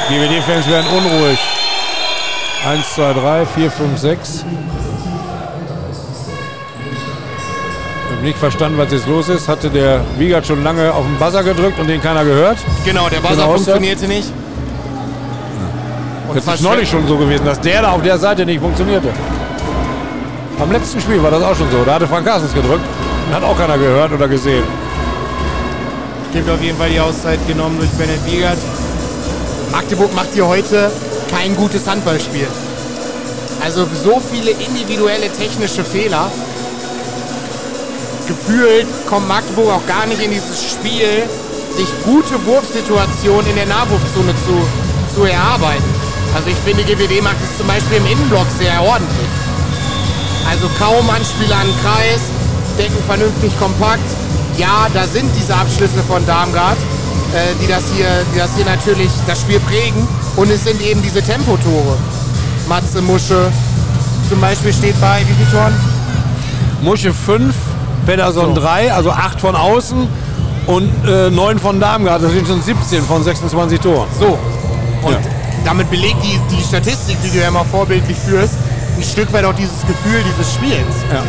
GWD-Fans werden unruhig. 1, 2, 3, 4, 5, 6. Ich habe nicht verstanden, was jetzt los ist. Hatte der Wiegert schon lange auf den Buzzer gedrückt und den keiner gehört. Genau, der Buzzer Genau, funktionierte nicht. Das ist neulich schon so gewesen, dass der da auf der Seite nicht funktionierte. Am letzten Spiel war das auch schon so. Da hatte Frank Carstens gedrückt und hat auch keiner gehört oder gesehen. Gibt auf jeden Fall die Auszeit genommen durch Bennett Wiegert. Magdeburg macht hier heute kein gutes Handballspiel. Also so viele individuelle technische Fehler. Gefühlt kommt Magdeburg auch gar nicht in dieses Spiel, sich gute Wurfsituationen in der Nahwurfzone zu, zu erarbeiten. Also ich finde, GWD macht es zum Beispiel im Innenblock sehr ordentlich. Also kaum Anspieler an den Kreis, decken vernünftig kompakt. Ja, da sind diese Abschlüsse von Darmgard, äh, die, das hier, die das hier natürlich das Spiel prägen. Und es sind eben diese Tempotore. Matze Musche zum Beispiel steht bei wie viel Toren? Musche 5, Pedersen So. 3, also 8 von außen und äh, 9 von Darmgard. Das sind schon 17 von 26 Toren. So. Und Ja. Damit belegt die, die Statistik, die du ja immer vorbildlich führst, ein Stück weit auch dieses Gefühl dieses Spiels. Ja.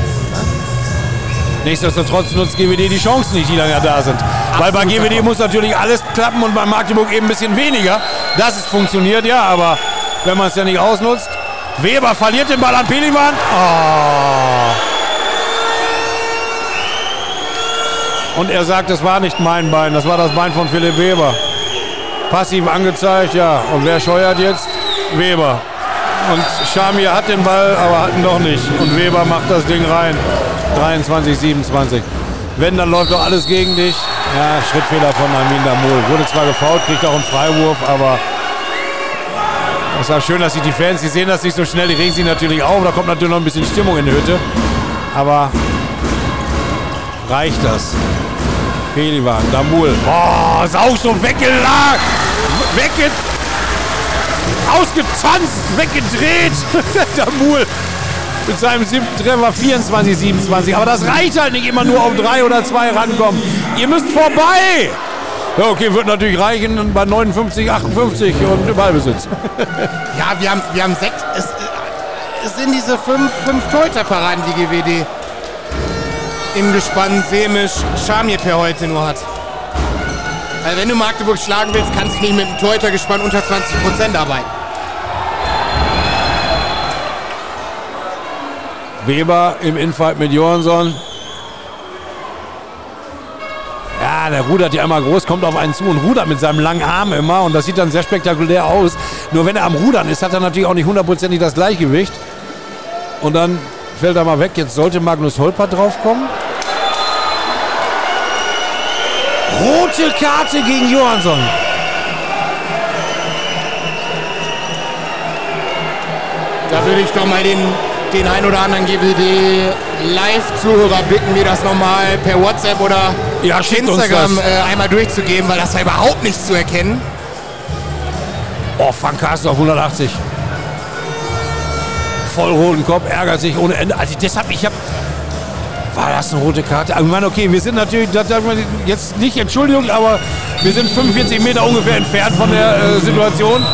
Nichtsdestotrotz nutzt GWD die Chancen nicht, die ja da sind. Weil bei Absolut GWD muss natürlich alles klappen und bei Magdeburg eben ein bisschen weniger. Dass es funktioniert, ja, aber wenn man es ja nicht ausnutzt. Weber verliert den Ball an Pelivan. Oh. Und er sagt, das war nicht mein Bein, das war das Bein von Philipp Weber. Passiv angezeigt, ja. Und wer scheuert jetzt? Weber. Und Schamir hat den Ball, aber hat ihn doch nicht. Und Weber macht das Ding rein. 23, 27. Wenn, dann läuft doch alles gegen dich. Ja, Schrittfehler von Armin Damol. Wurde zwar gefault, kriegt auch einen Freiwurf, aber es war schön, dass sich die Fans, die sehen das nicht so schnell, die regen sich natürlich auf. Da kommt natürlich noch ein bisschen Stimmung in die Hütte. Aber reicht das? Pelivan, Damul. Oh, ist auch so weggelagt. Wegge... Ausgetanzt, weggedreht. *laughs* Damul mit seinem siebten Treffer 24, 27. Aber das reicht halt nicht immer nur auf drei oder zwei rankommen. Ihr müsst vorbei. Ja, okay, wird natürlich reichen bei 59, 58 und Ballbesitz. *laughs* Ja, wir haben, wir haben sechs. Es, es sind diese fünf, fünf Torhüterparaden, die GWD im Gespann Semisch Schamir per heute nur hat. Weil wenn du Magdeburg schlagen willst, kannst du nicht mit einem Torhütergespann unter 20% arbeiten. Weber im Infight mit Johansson. Ja, der rudert ja immer groß, kommt auf einen zu und rudert mit seinem langen Arm immer. Und das sieht dann sehr spektakulär aus. Nur wenn er am Rudern ist, hat er natürlich auch nicht hundertprozentig das Gleichgewicht. Und dann fällt er mal weg. Jetzt sollte Magnus Holpert draufkommen. Rote Karte gegen Johansson. Da würde ich doch mal den, den ein oder anderen GWD Live-Zuhörer bitten, mir das nochmal per WhatsApp oder Ja, Instagram äh, einmal durchzugeben, weil das war überhaupt nicht zu erkennen. Oh, Frank Carsten auf 180. Voll roten Kopf, ärgert sich ohne Ende. Also deshalb, ich habe war das eine rote Karte? Ich meine, okay, wir sind natürlich, das darf man jetzt nicht Entschuldigung, aber wir sind 45 Meter ungefähr entfernt von der äh, Situation.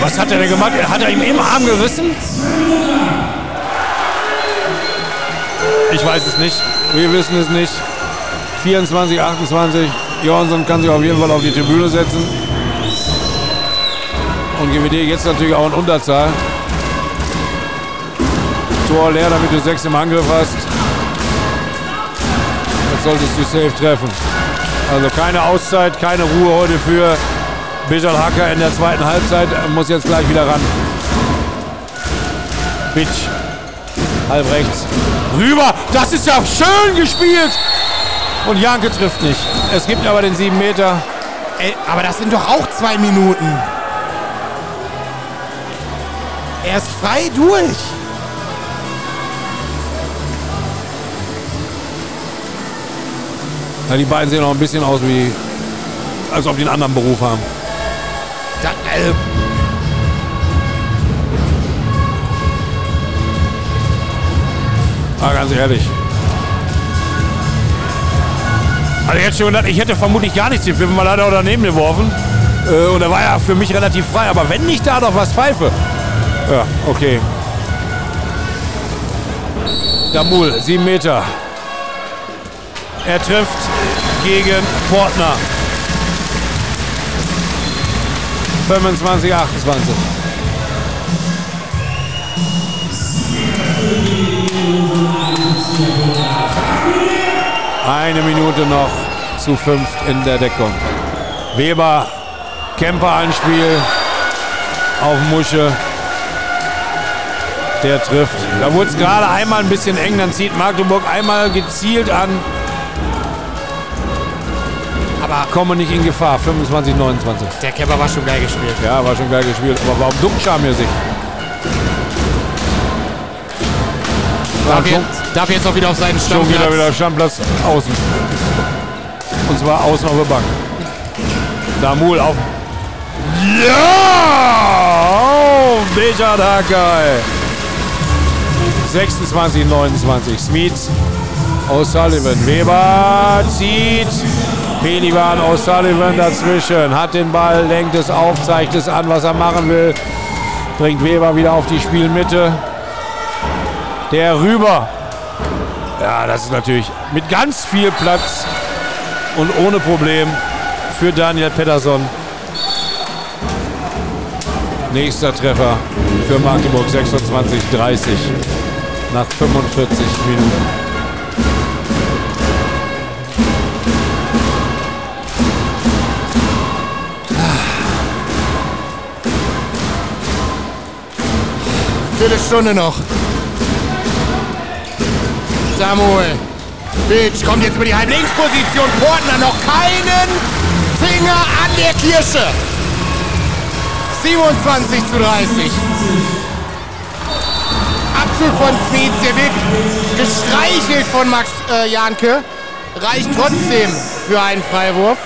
Was hat er denn gemacht? Hat er ihm im Arm gerissen? Ich weiß es nicht. Wir wissen es nicht. 24, 28. Johansson kann sich auf jeden Fall auf die Tribüne setzen. Und GWD jetzt natürlich auch in Unterzahl. Tor leer, damit du sechs im Angriff hast. Jetzt solltest du safe treffen. Also keine Auszeit, keine Ruhe heute für Bijal Hacker in der zweiten Halbzeit. Muss jetzt gleich wieder ran. Bitch. Halb rechts. Rüber. Das ist ja schön gespielt. Und Janke trifft nicht. Es gibt aber den 7 Meter. Ey, aber das sind doch auch zwei Minuten. Er ist frei durch. Ja, die beiden sehen auch ein bisschen aus wie, als ob die einen anderen Beruf haben. Da, äh, Ah, ganz ehrlich. Also ich hätte schon gedacht, ich hätte vermutlich gar nichts gepfiffen, weil er hat auch daneben geworfen. Äh, und er war ja für mich relativ frei. Aber wenn ich da doch was pfeife. Ja, okay. Damul, sieben Meter. Er trifft gegen Portner. 25, 28. Eine Minute noch zu fünft in der Deckung. Weber, Kemper Anspiel auf Musche. Der trifft. Da wurde es gerade einmal ein bisschen eng. Dann zieht Magdeburg einmal gezielt an. Aber komme nicht in Gefahr. 25, 29. der Kemper war schon geil gespielt. Ja, war schon geil gespielt. Aber warum ducken Scham hier sich? Darf, jetzt, darf jetzt auch wieder auf seinen Schon wieder Stammplatz. wieder Stammplatz außen. Und zwar außen auf der Bank. Damul auf. Ja! Oh, Bejad Hakai. 26, 29. Smith, O'Sullivan. Weber zieht. Pelivan, O'Sullivan dazwischen. Hat den Ball, lenkt es auf, zeigt es an, was er machen will. Bringt Weber wieder auf die Spielmitte. Der rüber. Ja, das ist natürlich mit ganz viel Platz und ohne Problem für Daniel Pettersson. Nächster Treffer für Magdeburg 26-30 nach 45 Minuten. Viertelstunde noch. Samuel. Bitch kommt jetzt über die Halblinksposition. Portner noch keinen Finger an der Kirsche. 27 zu 30. Abzug von Smith. Der wird gestreichelt von Max äh, Janke. Reicht trotzdem für einen Freiwurf.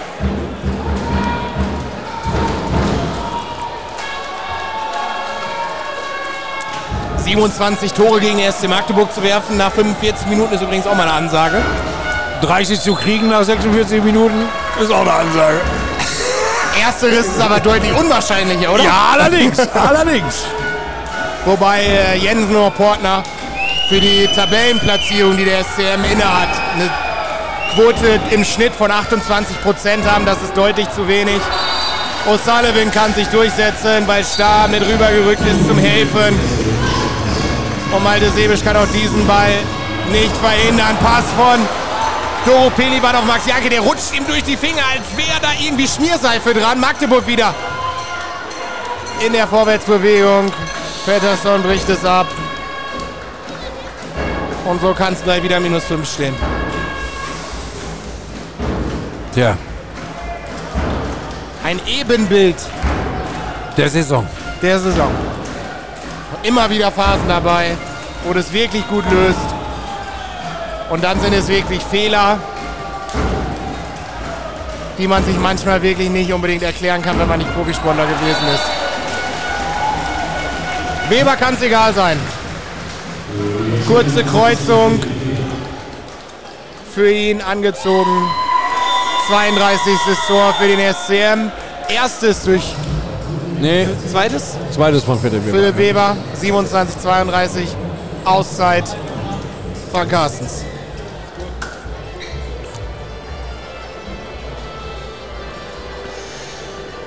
...27 Tore gegen den SC Magdeburg zu werfen nach 45 Minuten ist übrigens auch mal eine Ansage. 30 zu kriegen nach 46 Minuten ist auch eine Ansage. Ersteres ist aber deutlich unwahrscheinlicher, oder? Ja, allerdings, allerdings. Wobei äh, Jensen und Portner für die Tabellenplatzierung, die der SCM innehat, eine Quote im Schnitt von 28 Prozent haben. Das ist deutlich zu wenig. O'Sullivan kann sich durchsetzen, weil Starr mit rübergerückt ist zum Helfen. Und Malte Sebisch kann auch diesen Ball nicht verhindern. Pass von Doro Pelivan auf Max Janke. Der rutscht ihm durch die Finger, als wäre da irgendwie Schmierseife dran. Magdeburg wieder in der Vorwärtsbewegung. Pettersson bricht es ab. Und so kann es gleich wieder minus 5 stehen. Tja, Ein Ebenbild der Saison. der Saison. Immer wieder Phasen dabei, wo das wirklich gut löst. Und dann sind es wirklich Fehler. die man sich manchmal wirklich nicht unbedingt erklären kann, wenn man nicht Profisportler gewesen ist. Weber kann es egal sein. Kurze Kreuzung für ihn angezogen. 32. Tor für den SCM. Erstes durch Nee, zweites zweites von Philipp Weber. Philipp Weber. 27, 32. Auszeit. Frank Carstens.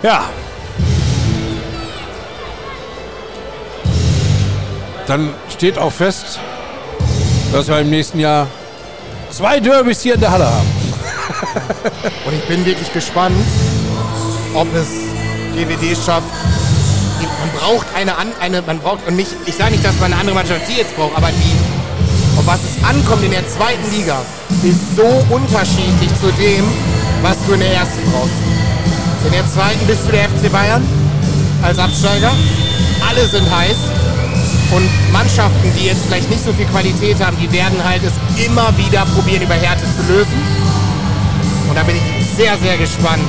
Ja. Dann steht auch fest, dass wir im nächsten Jahr zwei Derbys hier in der Halle haben. Und ich bin wirklich gespannt, ob es GWD schafft. Braucht eine, an, eine man braucht, und nicht, ich sage nicht, dass man eine andere Mannschaft die jetzt braucht, aber die, auf was es ankommt in der zweiten Liga, ist so unterschiedlich zu dem, was du in der ersten brauchst. In der zweiten bist du der FC Bayern als Absteiger. Alle sind heiß. Und Mannschaften, die jetzt vielleicht nicht so viel Qualität haben, die werden halt es immer wieder probieren, über Härte zu lösen. Und da bin ich sehr, sehr gespannt,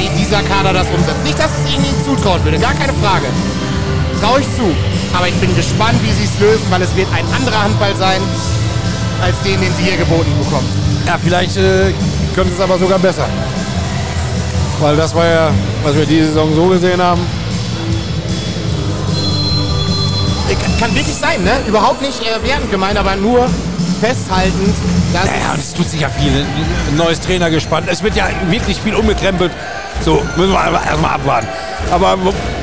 wie dieser Kader das umsetzt. Nicht, dass es ihnen nicht zutrauen würde, gar keine Frage. Traue ich zu. Aber ich bin gespannt, wie sie es lösen, weil es wird ein anderer Handball sein, als den, den sie hier geboten bekommen. Ja, vielleicht äh, könnte es aber sogar besser. Weil das war ja, was wir diese Saison so gesehen haben. Kann- Kann wirklich sein, ne? Überhaupt nicht äh, wertend gemeint, aber nur festhaltend, dass Ja, und es tut sich ja viel. Ein neues Trainer gespannt. Es wird ja wirklich viel umgekrempelt. So, müssen wir einfach erstmal abwarten. Aber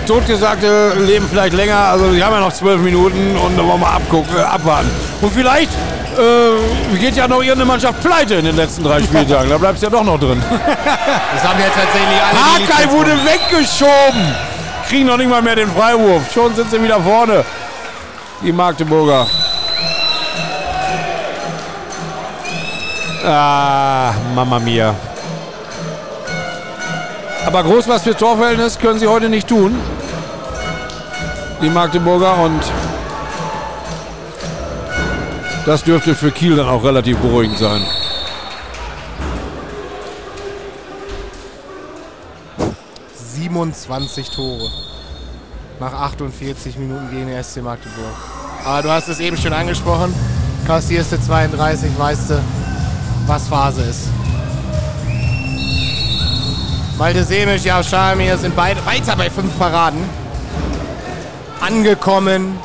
Totgesagte leben vielleicht länger. Also, wir haben ja noch zwölf Minuten und dann wollen wir abgucken, äh, abwarten. Und vielleicht äh, geht ja noch irgendeine Mannschaft pleite in den letzten drei Spieltagen. Da bleibst du ja doch noch drin. *laughs* das haben ja tatsächlich alle. Hakai wurde weggeschoben. Kriegen noch nicht mal mehr den Freiwurf. Schon sind sie wieder vorne. Die Magdeburger. Ah, Mama mia. Aber groß was für Torverhältnis können sie heute nicht tun. Die Magdeburger und das dürfte für Kiel dann auch relativ beruhigend sein. Tor. 27 Tore. Nach 48 Minuten gegen den SC Magdeburg. Aber du hast es eben schon angesprochen. Kassierst du 32, weißt du, was Phase ist. Malte Semisch, ja, Schalmir sind beide weiter bei fünf Paraden. Angekommen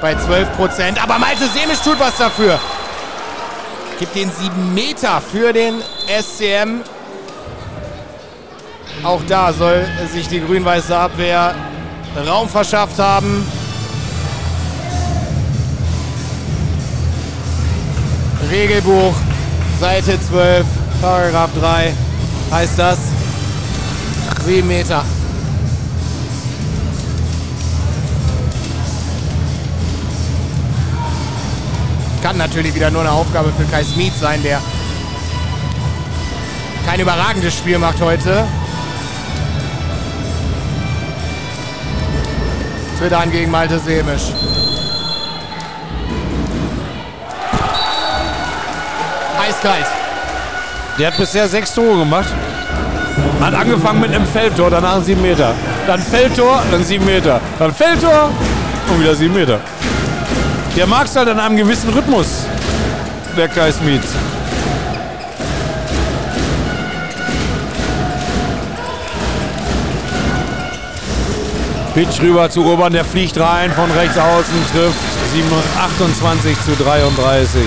bei 12 Prozent. Aber Malte Semisch tut was dafür. Gibt den 7 Meter für den SCM. Auch da soll sich die grün-weiße Abwehr Raum verschafft haben. Regelbuch, Seite 12, Paragraph 3 heißt das. 7 Meter. Kann natürlich wieder nur eine Aufgabe für Kai Smith sein, der kein überragendes Spiel macht heute. Tritt an gegen Malte Semisch. Eiskalt. Der hat bisher sechs Tore gemacht. Hat angefangen mit einem Feldtor, danach sieben Meter. Dann Feldtor, dann sieben Meter. Dann Feldtor und wieder sieben Meter. Der mag es halt in einem gewissen Rhythmus, der Kai Smith. Pitch rüber zu Urban, der fliegt rein von rechts außen, trifft 27, 28 zu 33.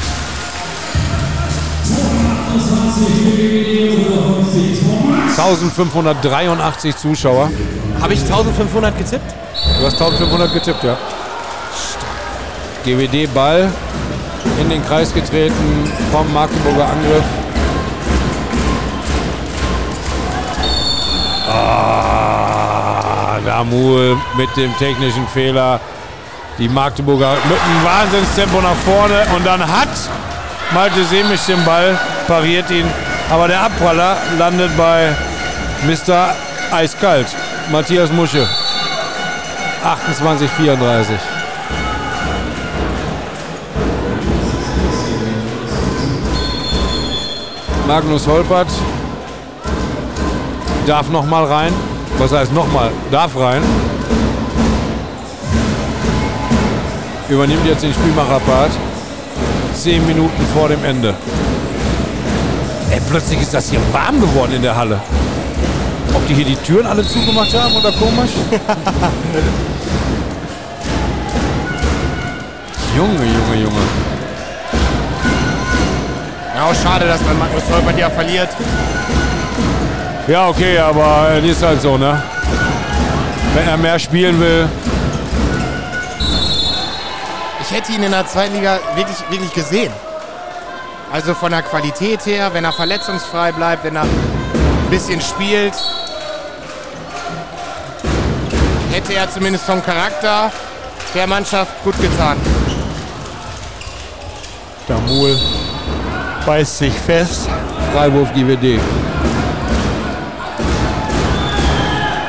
1583 Zuschauer. Habe ich 1500 getippt? Du hast 1500 getippt, ja. GWD Ball in den Kreis getreten vom Magdeburger Angriff. Ah, Damul mit dem technischen Fehler. Die Magdeburger mit einem Wahnsinnstempo nach vorne und dann hat Malte Semisch den Ball, pariert ihn. Aber der Abpraller landet bei Mr. Eiskalt, Matthias Musche. 28, 34. Magnus Holpert darf noch mal rein. Was heißt noch mal? Darf rein. Übernimmt jetzt den Spielmacherpart. Zehn Minuten vor dem Ende. Ey, plötzlich ist das hier warm geworden in der Halle. Ob die hier die Türen alle zugemacht haben oder komisch? *laughs* Junge, Junge, Junge. Ja, auch schade, dass man Magnus Holpert ja verliert. Ja, okay, aber es ist halt so, ne? Wenn er mehr spielen will. Ich hätte ihn in der zweiten Liga wirklich, wirklich gesehen. Also von der Qualität her, wenn er verletzungsfrei bleibt, wenn er ein bisschen spielt, hätte er zumindest vom Charakter der Mannschaft gut getan. Damul beißt sich fest. Freiwurf GWD.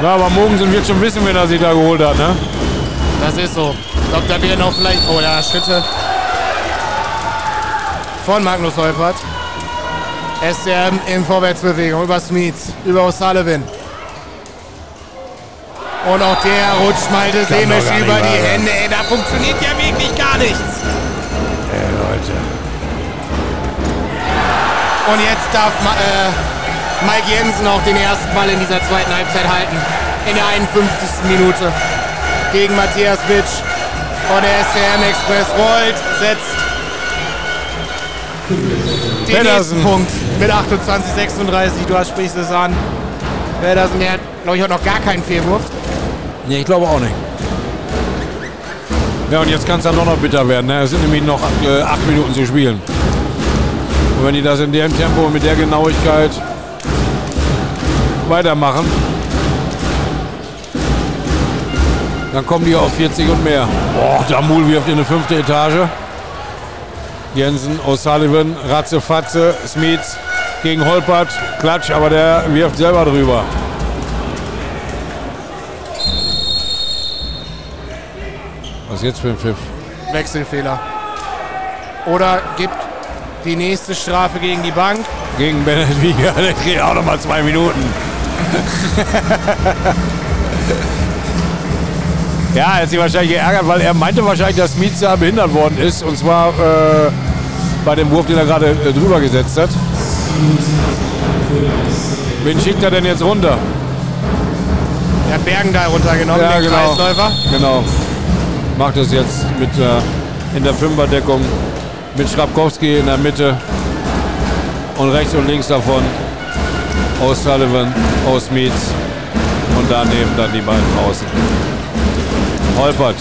Ja, aber Mogensen wird schon wissen, wen er sich da geholt hat, ne? Das ist so. Ich glaube, da wäre noch vielleicht. Oh ja, Schritte. Von Magnus Holpert. SCM in Vorwärtsbewegung über Smith, über O'Sullivan. Und auch der rutscht Malte Semisch über die sein. Hände. Ey, da funktioniert ja wirklich gar nichts. Ey, Leute. Und jetzt darf äh, Mike Jensen auch den ersten Ball in dieser zweiten Halbzeit halten. In der 51. Minute. Gegen Matthias Bitsch. Und der SCM Express rollt, setzt den Pedersen. Punkt mit 28, 36. Du hast sprichst es an. Pedersen, der hat, glaube ich, hat noch gar keinen Fehlwurf. Nee, ich glaube auch nicht. Ja, und jetzt kann es dann noch, noch bitter werden. Ne? Es sind nämlich noch äh, acht Minuten zu spielen. Und wenn die das in dem Tempo und mit der Genauigkeit weitermachen, dann kommen die auf 40 und mehr. Boah, Damul wirft in eine fünfte Etage. Jensen, O'Sullivan, Ratze, Fatze, Smith gegen Holpert. Klatsch, aber der wirft selber drüber. Was jetzt für ein Pfiff? Wechselfehler. Oder gibt die nächste Strafe gegen die Bank. Gegen Bennett Wieger, der kriegt auch noch mal zwei Minuten. *laughs* ja, er hat sich wahrscheinlich geärgert, weil er meinte wahrscheinlich, dass Mietz da behindert worden ist. Und zwar äh, bei dem Wurf, den er gerade äh, drüber gesetzt hat. Wen schickt er denn jetzt runter? Der hat Bergendahl runtergenommen, Ja, den genau. Kreisläufer. Genau. Macht es jetzt mit äh, in der Fünferdeckung mit Schrapkowski in der Mitte und rechts und links davon O'Sullivan, O'Smeets und daneben dann die beiden draußen. Holpert,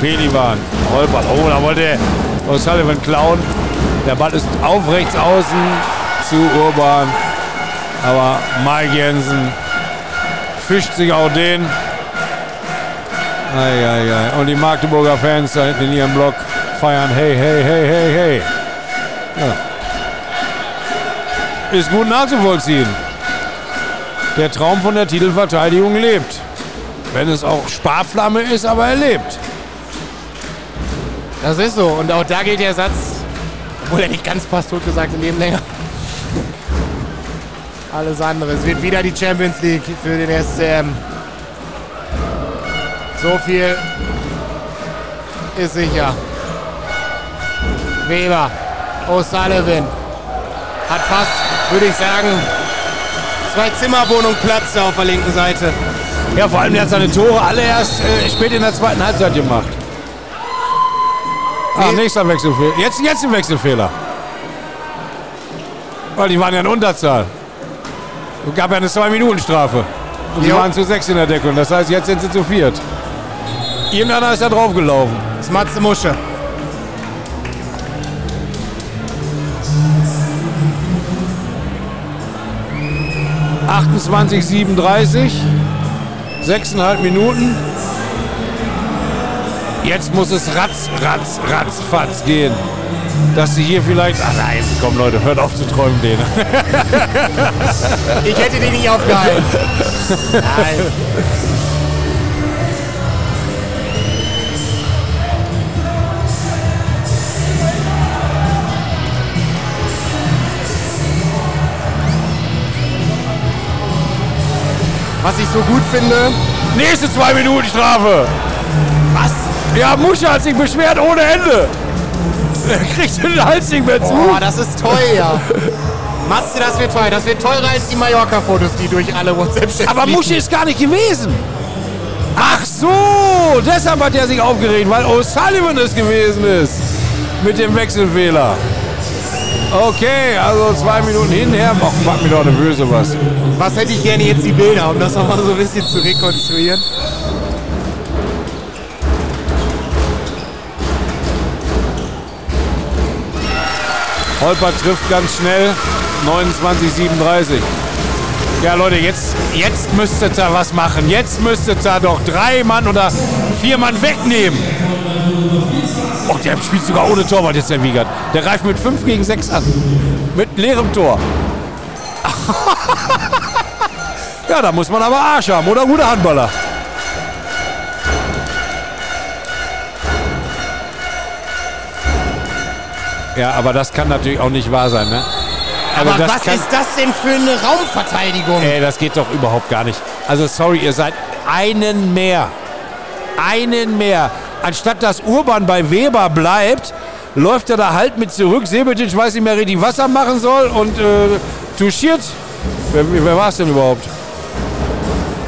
Pelivan, Holpert. Oh, da wollte O'Sullivan klauen. Der Ball ist auf rechts außen zu Urban. Aber Mike Jensen fischt sich auch den. Eieiei. Und die Magdeburger Fans da hinten in ihrem Block feiern. Hey, hey, hey, hey, hey. Ja. Ist gut nachzuvollziehen. Der Traum von der Titelverteidigung lebt. Wenn es auch Sparflamme ist, aber er lebt. Das ist so. Und auch da gilt der Satz, obwohl er nicht ganz passt, tot gesagt, im Leben länger. Alles andere. Es wird wieder die Champions League für den SCM. So viel ist sicher. Weber, O'Sullivan hat fast, würde ich sagen, zwei Zimmerwohnung Platz auf der linken Seite. Ja, vor allem der hat seine Tore alle erst äh, spät in der zweiten Halbzeit gemacht. Ah, nächster Wechselfehler. Jetzt, jetzt ein Wechselfehler. Weil die waren ja in Unterzahl. Es gab ja eine Zwei-Minuten-Strafe. Und die Jo. waren zu sechs in der Deckung. Das heißt, jetzt sind sie zu viert. Irgendeiner ist da draufgelaufen. Das ist Matze Musche. – 28, 37. Sechseinhalb Minuten. Jetzt muss es ratz, ratz, ratz, fatz gehen. Dass sie hier vielleicht... Ach nein, komm Leute, hört auf zu träumen, denen. Ich hätte den nicht aufgehalten. *laughs* Nein. Was ich so gut finde. Nächste zwei Minuten Strafe. Was? Ja, Musche hat sich beschwert ohne Ende. Er kriegt den Hals nicht mehr zu. Oh, das ist teuer. Matze, das wird teuer. Das wird teurer als die Mallorca-Fotos, die durch alle WhatsApp-Chats Aber. Musche ist gar nicht gewesen. Ach so, deshalb hat er sich aufgeregt, weil O'Sullivan es gewesen ist. Mit dem Wechselfehler. Okay, also zwei Minuten hinher. Ach, mach mir doch eine Böse was. Was hätte ich gerne jetzt die Bilder, um das nochmal so ein bisschen zu rekonstruieren? Holper trifft ganz schnell. 29, 37. Ja, Leute, jetzt, jetzt müsstet ihr was machen. Jetzt müsstet ihr doch drei Mann oder vier Mann wegnehmen. Oh, der spielt sogar ohne Torwart jetzt, der Wiegert. Der greift mit 5 gegen 6 an. Mit leerem Tor. *laughs* ja, da muss man aber Arsch haben oder guter Handballer. Ja, aber das kann natürlich auch nicht wahr sein, ne? Also Aber was ist das denn für eine Raumverteidigung? Ey, das geht doch überhaupt gar nicht. Also sorry, ihr seid einen mehr. Einen mehr. Anstatt dass Urban bei Weber bleibt, läuft er da halt mit zurück. Sebetic weiß nicht mehr richtig, was er machen soll und äh, touchiert. Wer, wer war es denn überhaupt?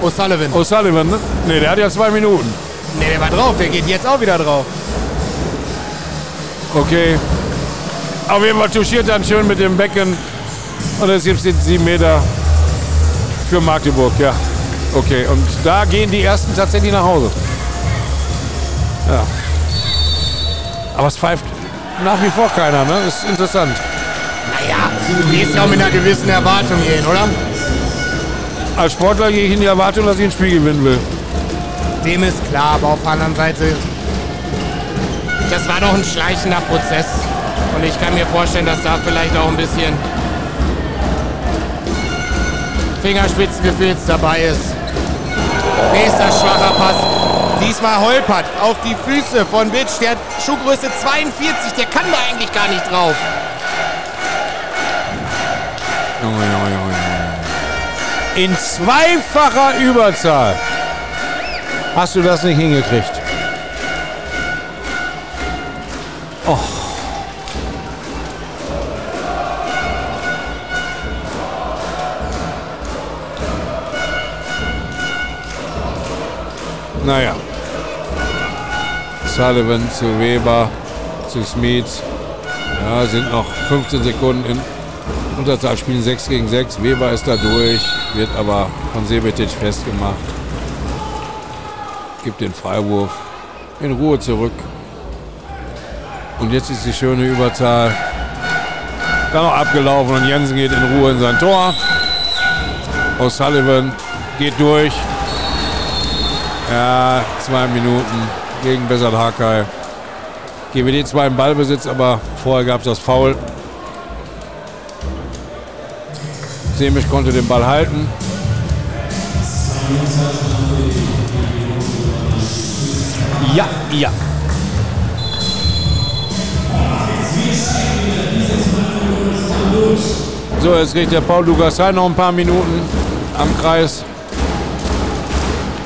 O'Sullivan. O'Sullivan, ne? Ne, der hat ja zwei Minuten. Ne, der war drauf. Der geht jetzt auch wieder drauf. Okay. Auf jeden Fall touchiert dann schön mit dem Becken. Und es gibt jetzt sieben Meter für Magdeburg, ja. Okay, und da gehen die ersten tatsächlich nach Hause. Ja. Aber es pfeift nach wie vor keiner, ne? Ist interessant. Naja, du gehst ja auch mit einer gewissen Erwartung hier hin, oder? Als Sportler gehe ich in die Erwartung, dass ich ein Spiel gewinnen will. Dem ist klar, aber auf der anderen Seite, das war doch ein schleichender Prozess. Und ich kann mir vorstellen, dass da vielleicht auch ein bisschen Fingerspitzengefühl jetzt dabei ist. Nächster schwacher Pass. Diesmal holpert auf die Füße von Bitch. Der hat Schuhgröße 42, der kann da eigentlich gar nicht drauf. In zweifacher Überzahl hast du das nicht hingekriegt. Oh. Naja. Sullivan zu Weber, zu Smith. Ja, sind noch 15 Sekunden in Unterzahl spielen 6 gegen 6. Weber ist da durch, wird aber von Sebetic festgemacht. Gibt den Freiwurf in Ruhe zurück. Und jetzt ist die schöne Überzahl dann noch abgelaufen und Jensen geht in Ruhe in sein Tor. O'Sullivan geht durch. Ja, zwei Minuten gegen Besat Hakai. GWD zwar im Ballbesitz, aber vorher gab es das Foul. Semisch konnte den Ball halten. Ja, ja. So, jetzt kriegt der Paul Lugasai noch ein paar Minuten am Kreis.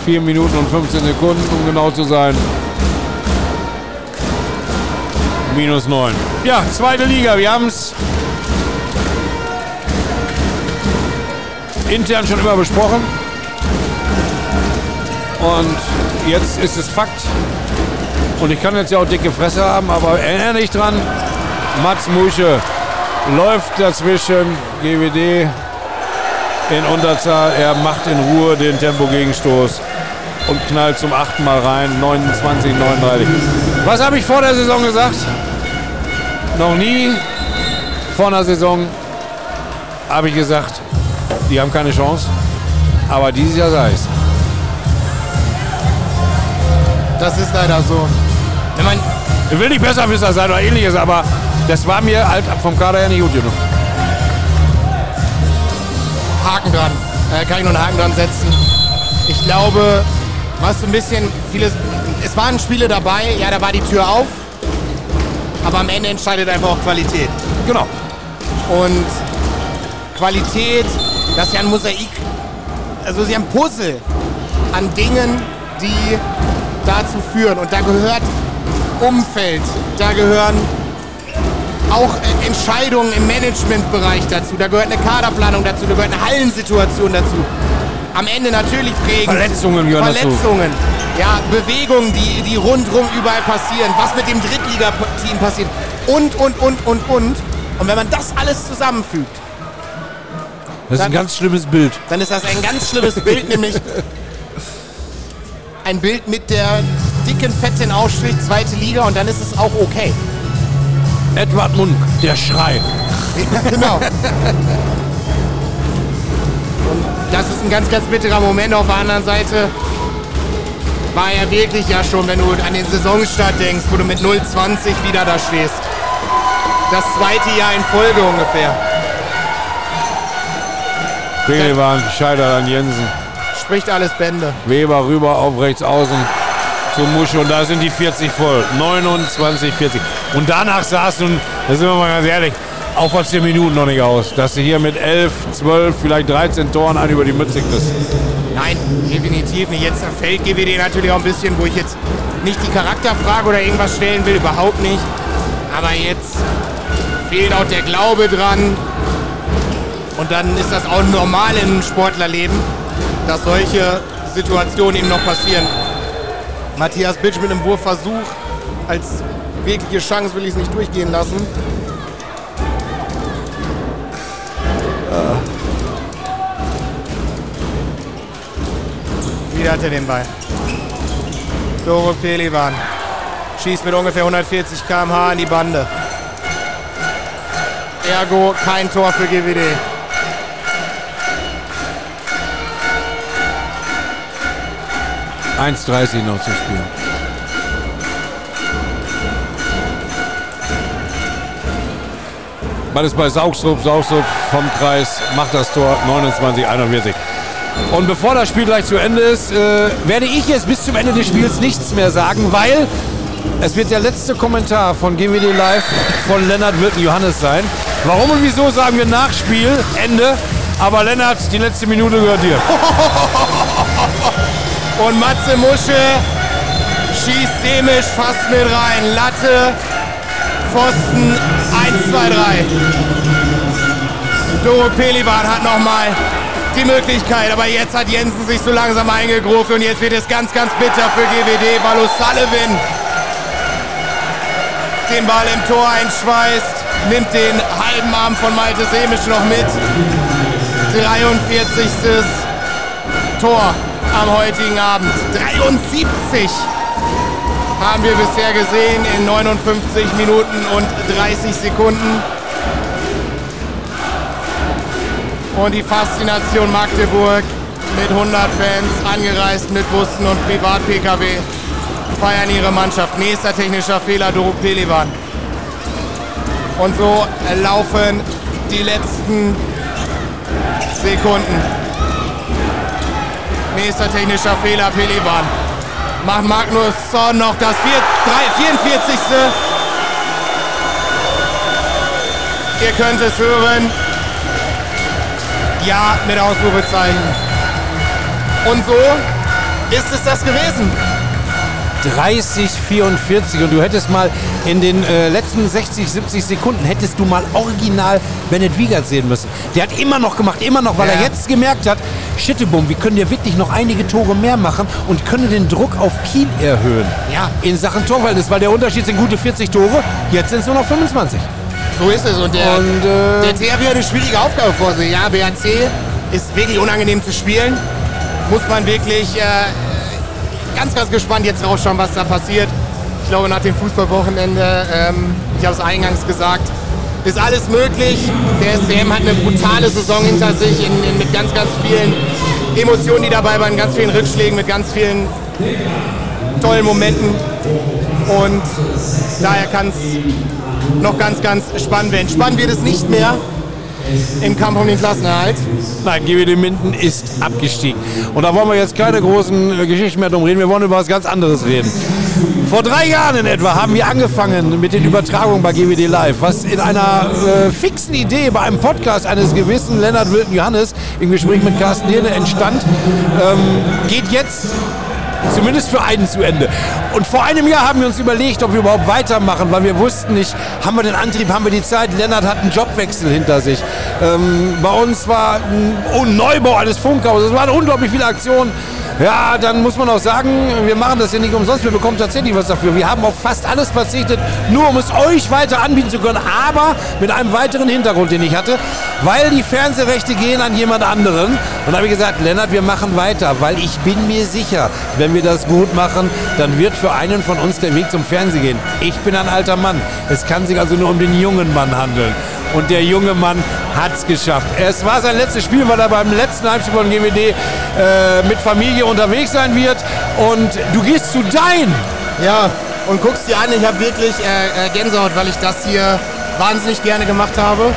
4 Minuten und 15 Sekunden, um genau zu sein. Minus 9. Ja, zweite Liga. Wir haben es intern schon immer besprochen. Und jetzt ist es Fakt. Und ich kann jetzt ja auch dicke Fresse haben, aber erinnere dich dran, Mats Musche läuft dazwischen, GWD in Unterzahl. Er macht in Ruhe den Tempogegenstoß und knallt zum achten Mal rein, 29, 39. Was habe ich vor der Saison gesagt? Noch nie vor einer Saison habe ich gesagt, die haben keine Chance. Aber dieses Jahr sei es. Das ist leider so. Wenn man, Ich will nicht besser Wisser sein oder ähnliches, aber das war mir halt vom Kader her nicht gut genug. Haken dran. Äh, kann ich nur einen Haken dran setzen. Ich glaube, was so ein bisschen viele. Es waren Spiele dabei, ja, da war die Tür auf. Aber am Ende entscheidet einfach auch Qualität. Genau. Und Qualität, das ist ja ein Mosaik. also sie haben Puzzle an Dingen, die dazu führen. Und da gehört Umfeld, da gehören auch Entscheidungen im Managementbereich dazu, da gehört eine Kaderplanung dazu, da gehört eine Hallensituation dazu. Am Ende natürlich prägen. Verletzungen gehören Verletzungen. Dazu. Ja, Bewegungen, die, die rundherum überall passieren. Was mit dem Drittligateam passiert. Und, und, und, und, und. Und wenn man das alles zusammenfügt. Das ist ein ganz schlimmes Bild. Dann ist das ein ganz schlimmes *laughs* Bild, nämlich ein Bild mit der dicken, fetten Ausstrich, zweite Liga und dann ist es auch okay. Edward Munk, der Schrei. Ja, genau. *laughs* Das ist ein ganz, ganz bitterer Moment. Auf der anderen Seite war er wirklich ja schon, wenn du an den Saisonstart denkst, wo du mit 0,20 wieder da stehst. Das zweite Jahr in Folge ungefähr. Dinge waren gescheitert an Jensen. Spricht alles Bände. Weber rüber auf rechts außen zum Musche und da sind die 40 voll. 29, 40. Und danach saß nun, da sind wir mal ganz ehrlich, auch was 10 Minuten noch nicht aus, dass du hier mit 11, 12, vielleicht 13 Toren an über die Mütze kriegst. Nein, definitiv nicht. Jetzt fällt GWD natürlich auch ein bisschen, wo ich jetzt nicht die Charakterfrage oder irgendwas stellen will, überhaupt nicht. Aber jetzt fehlt auch der Glaube dran. Und dann ist das auch normal im Sportlerleben, dass solche Situationen eben noch passieren. Matthias Bitsch mit einem Wurfversuch als wirkliche Chance will ich es nicht durchgehen lassen. Wieder hat er den Ball. Doro Pelivan schießt mit ungefähr 140 km/h in die Bande. Ergo kein Tor für GWD. Eins dreißig noch zu spielen. Man ist bei Saugstrup, Saugstrup vom Kreis macht das Tor 29, 41. Und bevor das Spiel gleich zu Ende ist, äh, werde ich jetzt bis zum Ende des Spiels nichts mehr sagen, weil es wird der letzte Kommentar von GWD Live von Lennart Wirten Johannes sein. Warum und wieso sagen wir Nachspiel, Ende. Aber Lennart, die letzte Minute gehört dir. *laughs* Und Matze Musche schießt Semisch fast mit rein. Latte, Pfosten, 1, 2, 3. Doro Pelivan hat nochmal die Möglichkeit, aber jetzt hat Jensen sich so langsam eingegruft und jetzt wird es ganz, ganz bitter für GWD, weil O'Sullivan den Ball im Tor einschweißt, nimmt den halben Arm von Malte Semisch noch mit. 43. Tor am heutigen Abend. 73 haben wir bisher gesehen in 59 Minuten und 30 Sekunden. Und die Faszination Magdeburg mit 100 Fans, angereist mit Bussen und Privat-Pkw, feiern ihre Mannschaft. Nächster technischer Fehler, Doro Pelivan. Und so laufen die letzten Sekunden. Nächster technischer Fehler, Pelivan. Macht Magnusson noch das 44. Ihr könnt es hören. Ja, mit Ausrufezeichen. Und so ist es das gewesen. 30, 44 und du hättest mal in den äh, letzten 60, 70 Sekunden hättest du mal original Bennett Wiegert sehen müssen. Der hat immer noch gemacht, immer noch, weil Ja. er jetzt gemerkt hat, Schittebum, wir können ja wirklich noch einige Tore mehr machen und können den Druck auf Kiel erhöhen. Ja. In Sachen Torverhältnis, weil der Unterschied sind gute 40 Tore, jetzt sind es nur noch 25. So ist es. Und der, Und, äh, der THW hat eine schwierige Aufgabe vor sich. Ja, BAC ist wirklich unangenehm zu spielen. Muss man wirklich äh, ganz, ganz gespannt jetzt rausschauen, was da passiert. Ich glaube, nach dem Fußballwochenende, ähm, ich habe es eingangs gesagt, ist alles möglich. Der SCM hat eine brutale Saison hinter sich in, in, mit ganz, ganz vielen Emotionen, die dabei waren, ganz vielen Rückschlägen, mit ganz vielen tollen Momenten. Und daher kann es noch ganz, ganz spannend werden. Spannend wird es nicht mehr im Kampf um den Klassenerhalt. Nein, GWD Minden ist abgestiegen. Und da wollen wir jetzt keine großen äh, Geschichten mehr drum reden. Wir wollen über was ganz anderes reden. Vor drei Jahren in etwa haben wir angefangen mit den Übertragungen bei GWD Live, was in einer äh, fixen Idee bei einem Podcast eines gewissen Lennart Wilton Johannes im Gespräch mit Carsten Dirne entstand, ähm, geht jetzt zumindest für einen zu Ende. Und vor einem Jahr haben wir uns überlegt, ob wir überhaupt weitermachen, weil wir wussten nicht, haben wir den Antrieb, haben wir die Zeit. Lennart hat einen Jobwechsel hinter sich. Ähm, bei uns war ein Neubau eines Funkhauses. Es waren unglaublich viele Aktionen. Ja, dann muss man auch sagen, wir machen das ja nicht umsonst, wir bekommen tatsächlich was dafür. Wir haben auf fast alles verzichtet, nur um es euch weiter anbieten zu können, aber mit einem weiteren Hintergrund, den ich hatte, weil die Fernsehrechte gehen an jemand anderen. Und habe ich gesagt, Lennart, wir machen weiter, weil ich bin mir sicher, wenn wir das gut machen, dann wird für einen von uns der Weg zum Fernsehen gehen. Ich bin ein alter Mann. Es kann sich also nur um den jungen Mann handeln. Und der junge Mann hat es geschafft. Es war sein letztes Spiel, weil er beim letzten Heimspiel von GWD äh, mit Familie unterwegs sein wird. Und du gehst zu dein. Ja, und guckst dir an, ich habe wirklich äh, äh, Gänsehaut, weil ich das hier wahnsinnig gerne gemacht habe.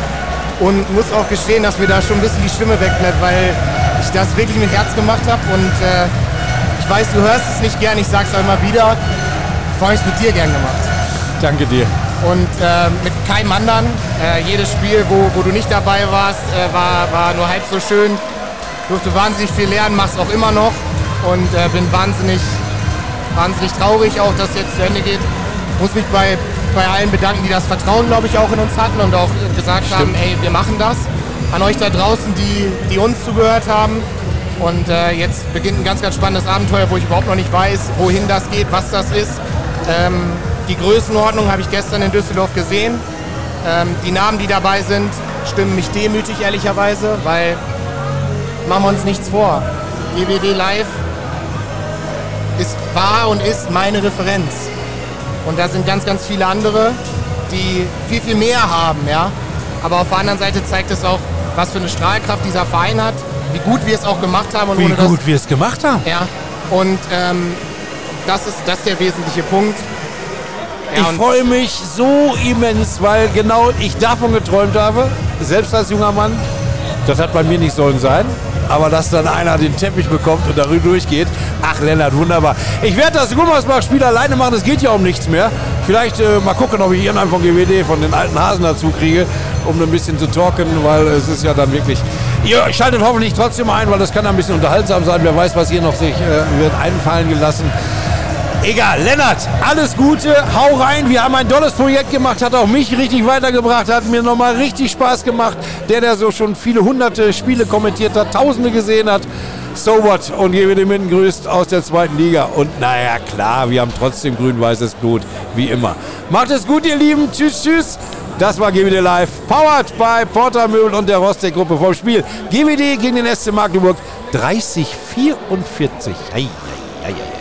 Und muss auch gestehen, dass mir da schon ein bisschen die Stimme wegbleibt, weil ich das wirklich mit Herz gemacht habe. Und äh, ich weiß, du hörst es nicht gern, ich sag's auch immer wieder. Vor allem mit dir gern gemacht. Danke dir. Und äh, mit keinem anderen. Äh, jedes Spiel, wo, wo du nicht dabei warst, äh, war, war nur halb so schön. Durfte wahnsinnig viel lernen, mach's auch immer noch. Und äh, bin wahnsinnig, wahnsinnig traurig auch, dass es jetzt zu Ende geht. Muss mich bei, bei allen bedanken, die das Vertrauen, glaube ich, auch in uns hatten und auch gesagt Stimmt. haben, ey, wir machen das. An euch da draußen, die, die uns zugehört haben. Und äh, jetzt beginnt ein ganz, ganz spannendes Abenteuer, wo ich überhaupt noch nicht weiß, wohin das geht, was das ist. Ähm, die Größenordnung habe ich gestern in Düsseldorf gesehen. Ähm, die Namen, die dabei sind, stimmen mich demütig ehrlicherweise, weil machen wir uns nichts vor. GWD Live ist, war und ist meine Referenz. Und da sind ganz, ganz viele andere, die viel, viel mehr haben. Ja? Aber auf der anderen Seite zeigt es auch, was für eine Strahlkraft dieser Verein hat, wie gut wir es auch gemacht haben. Und wie gut das, wir es gemacht haben. Ja, und ähm, das, ist, das ist der wesentliche Punkt. Ja, ich freue mich so immens, weil genau ich davon geträumt habe, selbst als junger Mann. Das hat bei mir nicht sollen sein. Aber dass dann einer den Teppich bekommt und darüber durchgeht. Ach, Lennart, wunderbar. Ich werde das Gummersbach-Spiel alleine machen. Es geht ja um nichts mehr. Vielleicht äh, mal gucken, ob ich irgendeinen von GWD, von den alten Hasen dazu kriege, um ein bisschen zu talken, weil es ist ja dann wirklich. Ihr schaltet hoffentlich trotzdem ein, weil das kann ein bisschen unterhaltsam sein. Wer weiß, was hier noch sich äh, wird einfallen gelassen. Egal, Lennart, alles Gute, hau rein. Wir haben ein tolles Projekt gemacht, hat auch mich richtig weitergebracht, hat mir nochmal richtig Spaß gemacht. Der, der so schon viele hunderte Spiele kommentiert hat, tausende gesehen hat. So what? Und gebe dem Minden grüßt aus der zweiten Liga. Und naja, klar, wir haben trotzdem grün-weißes Blut, wie immer. Macht es gut, ihr Lieben. Tschüss, tschüss. Das war GWD Live, powered by Porter Möbel und der Rostec-Gruppe vom Spiel. GWD gegen den SC Magdeburg 30-44. Ei, ei, ei, ei.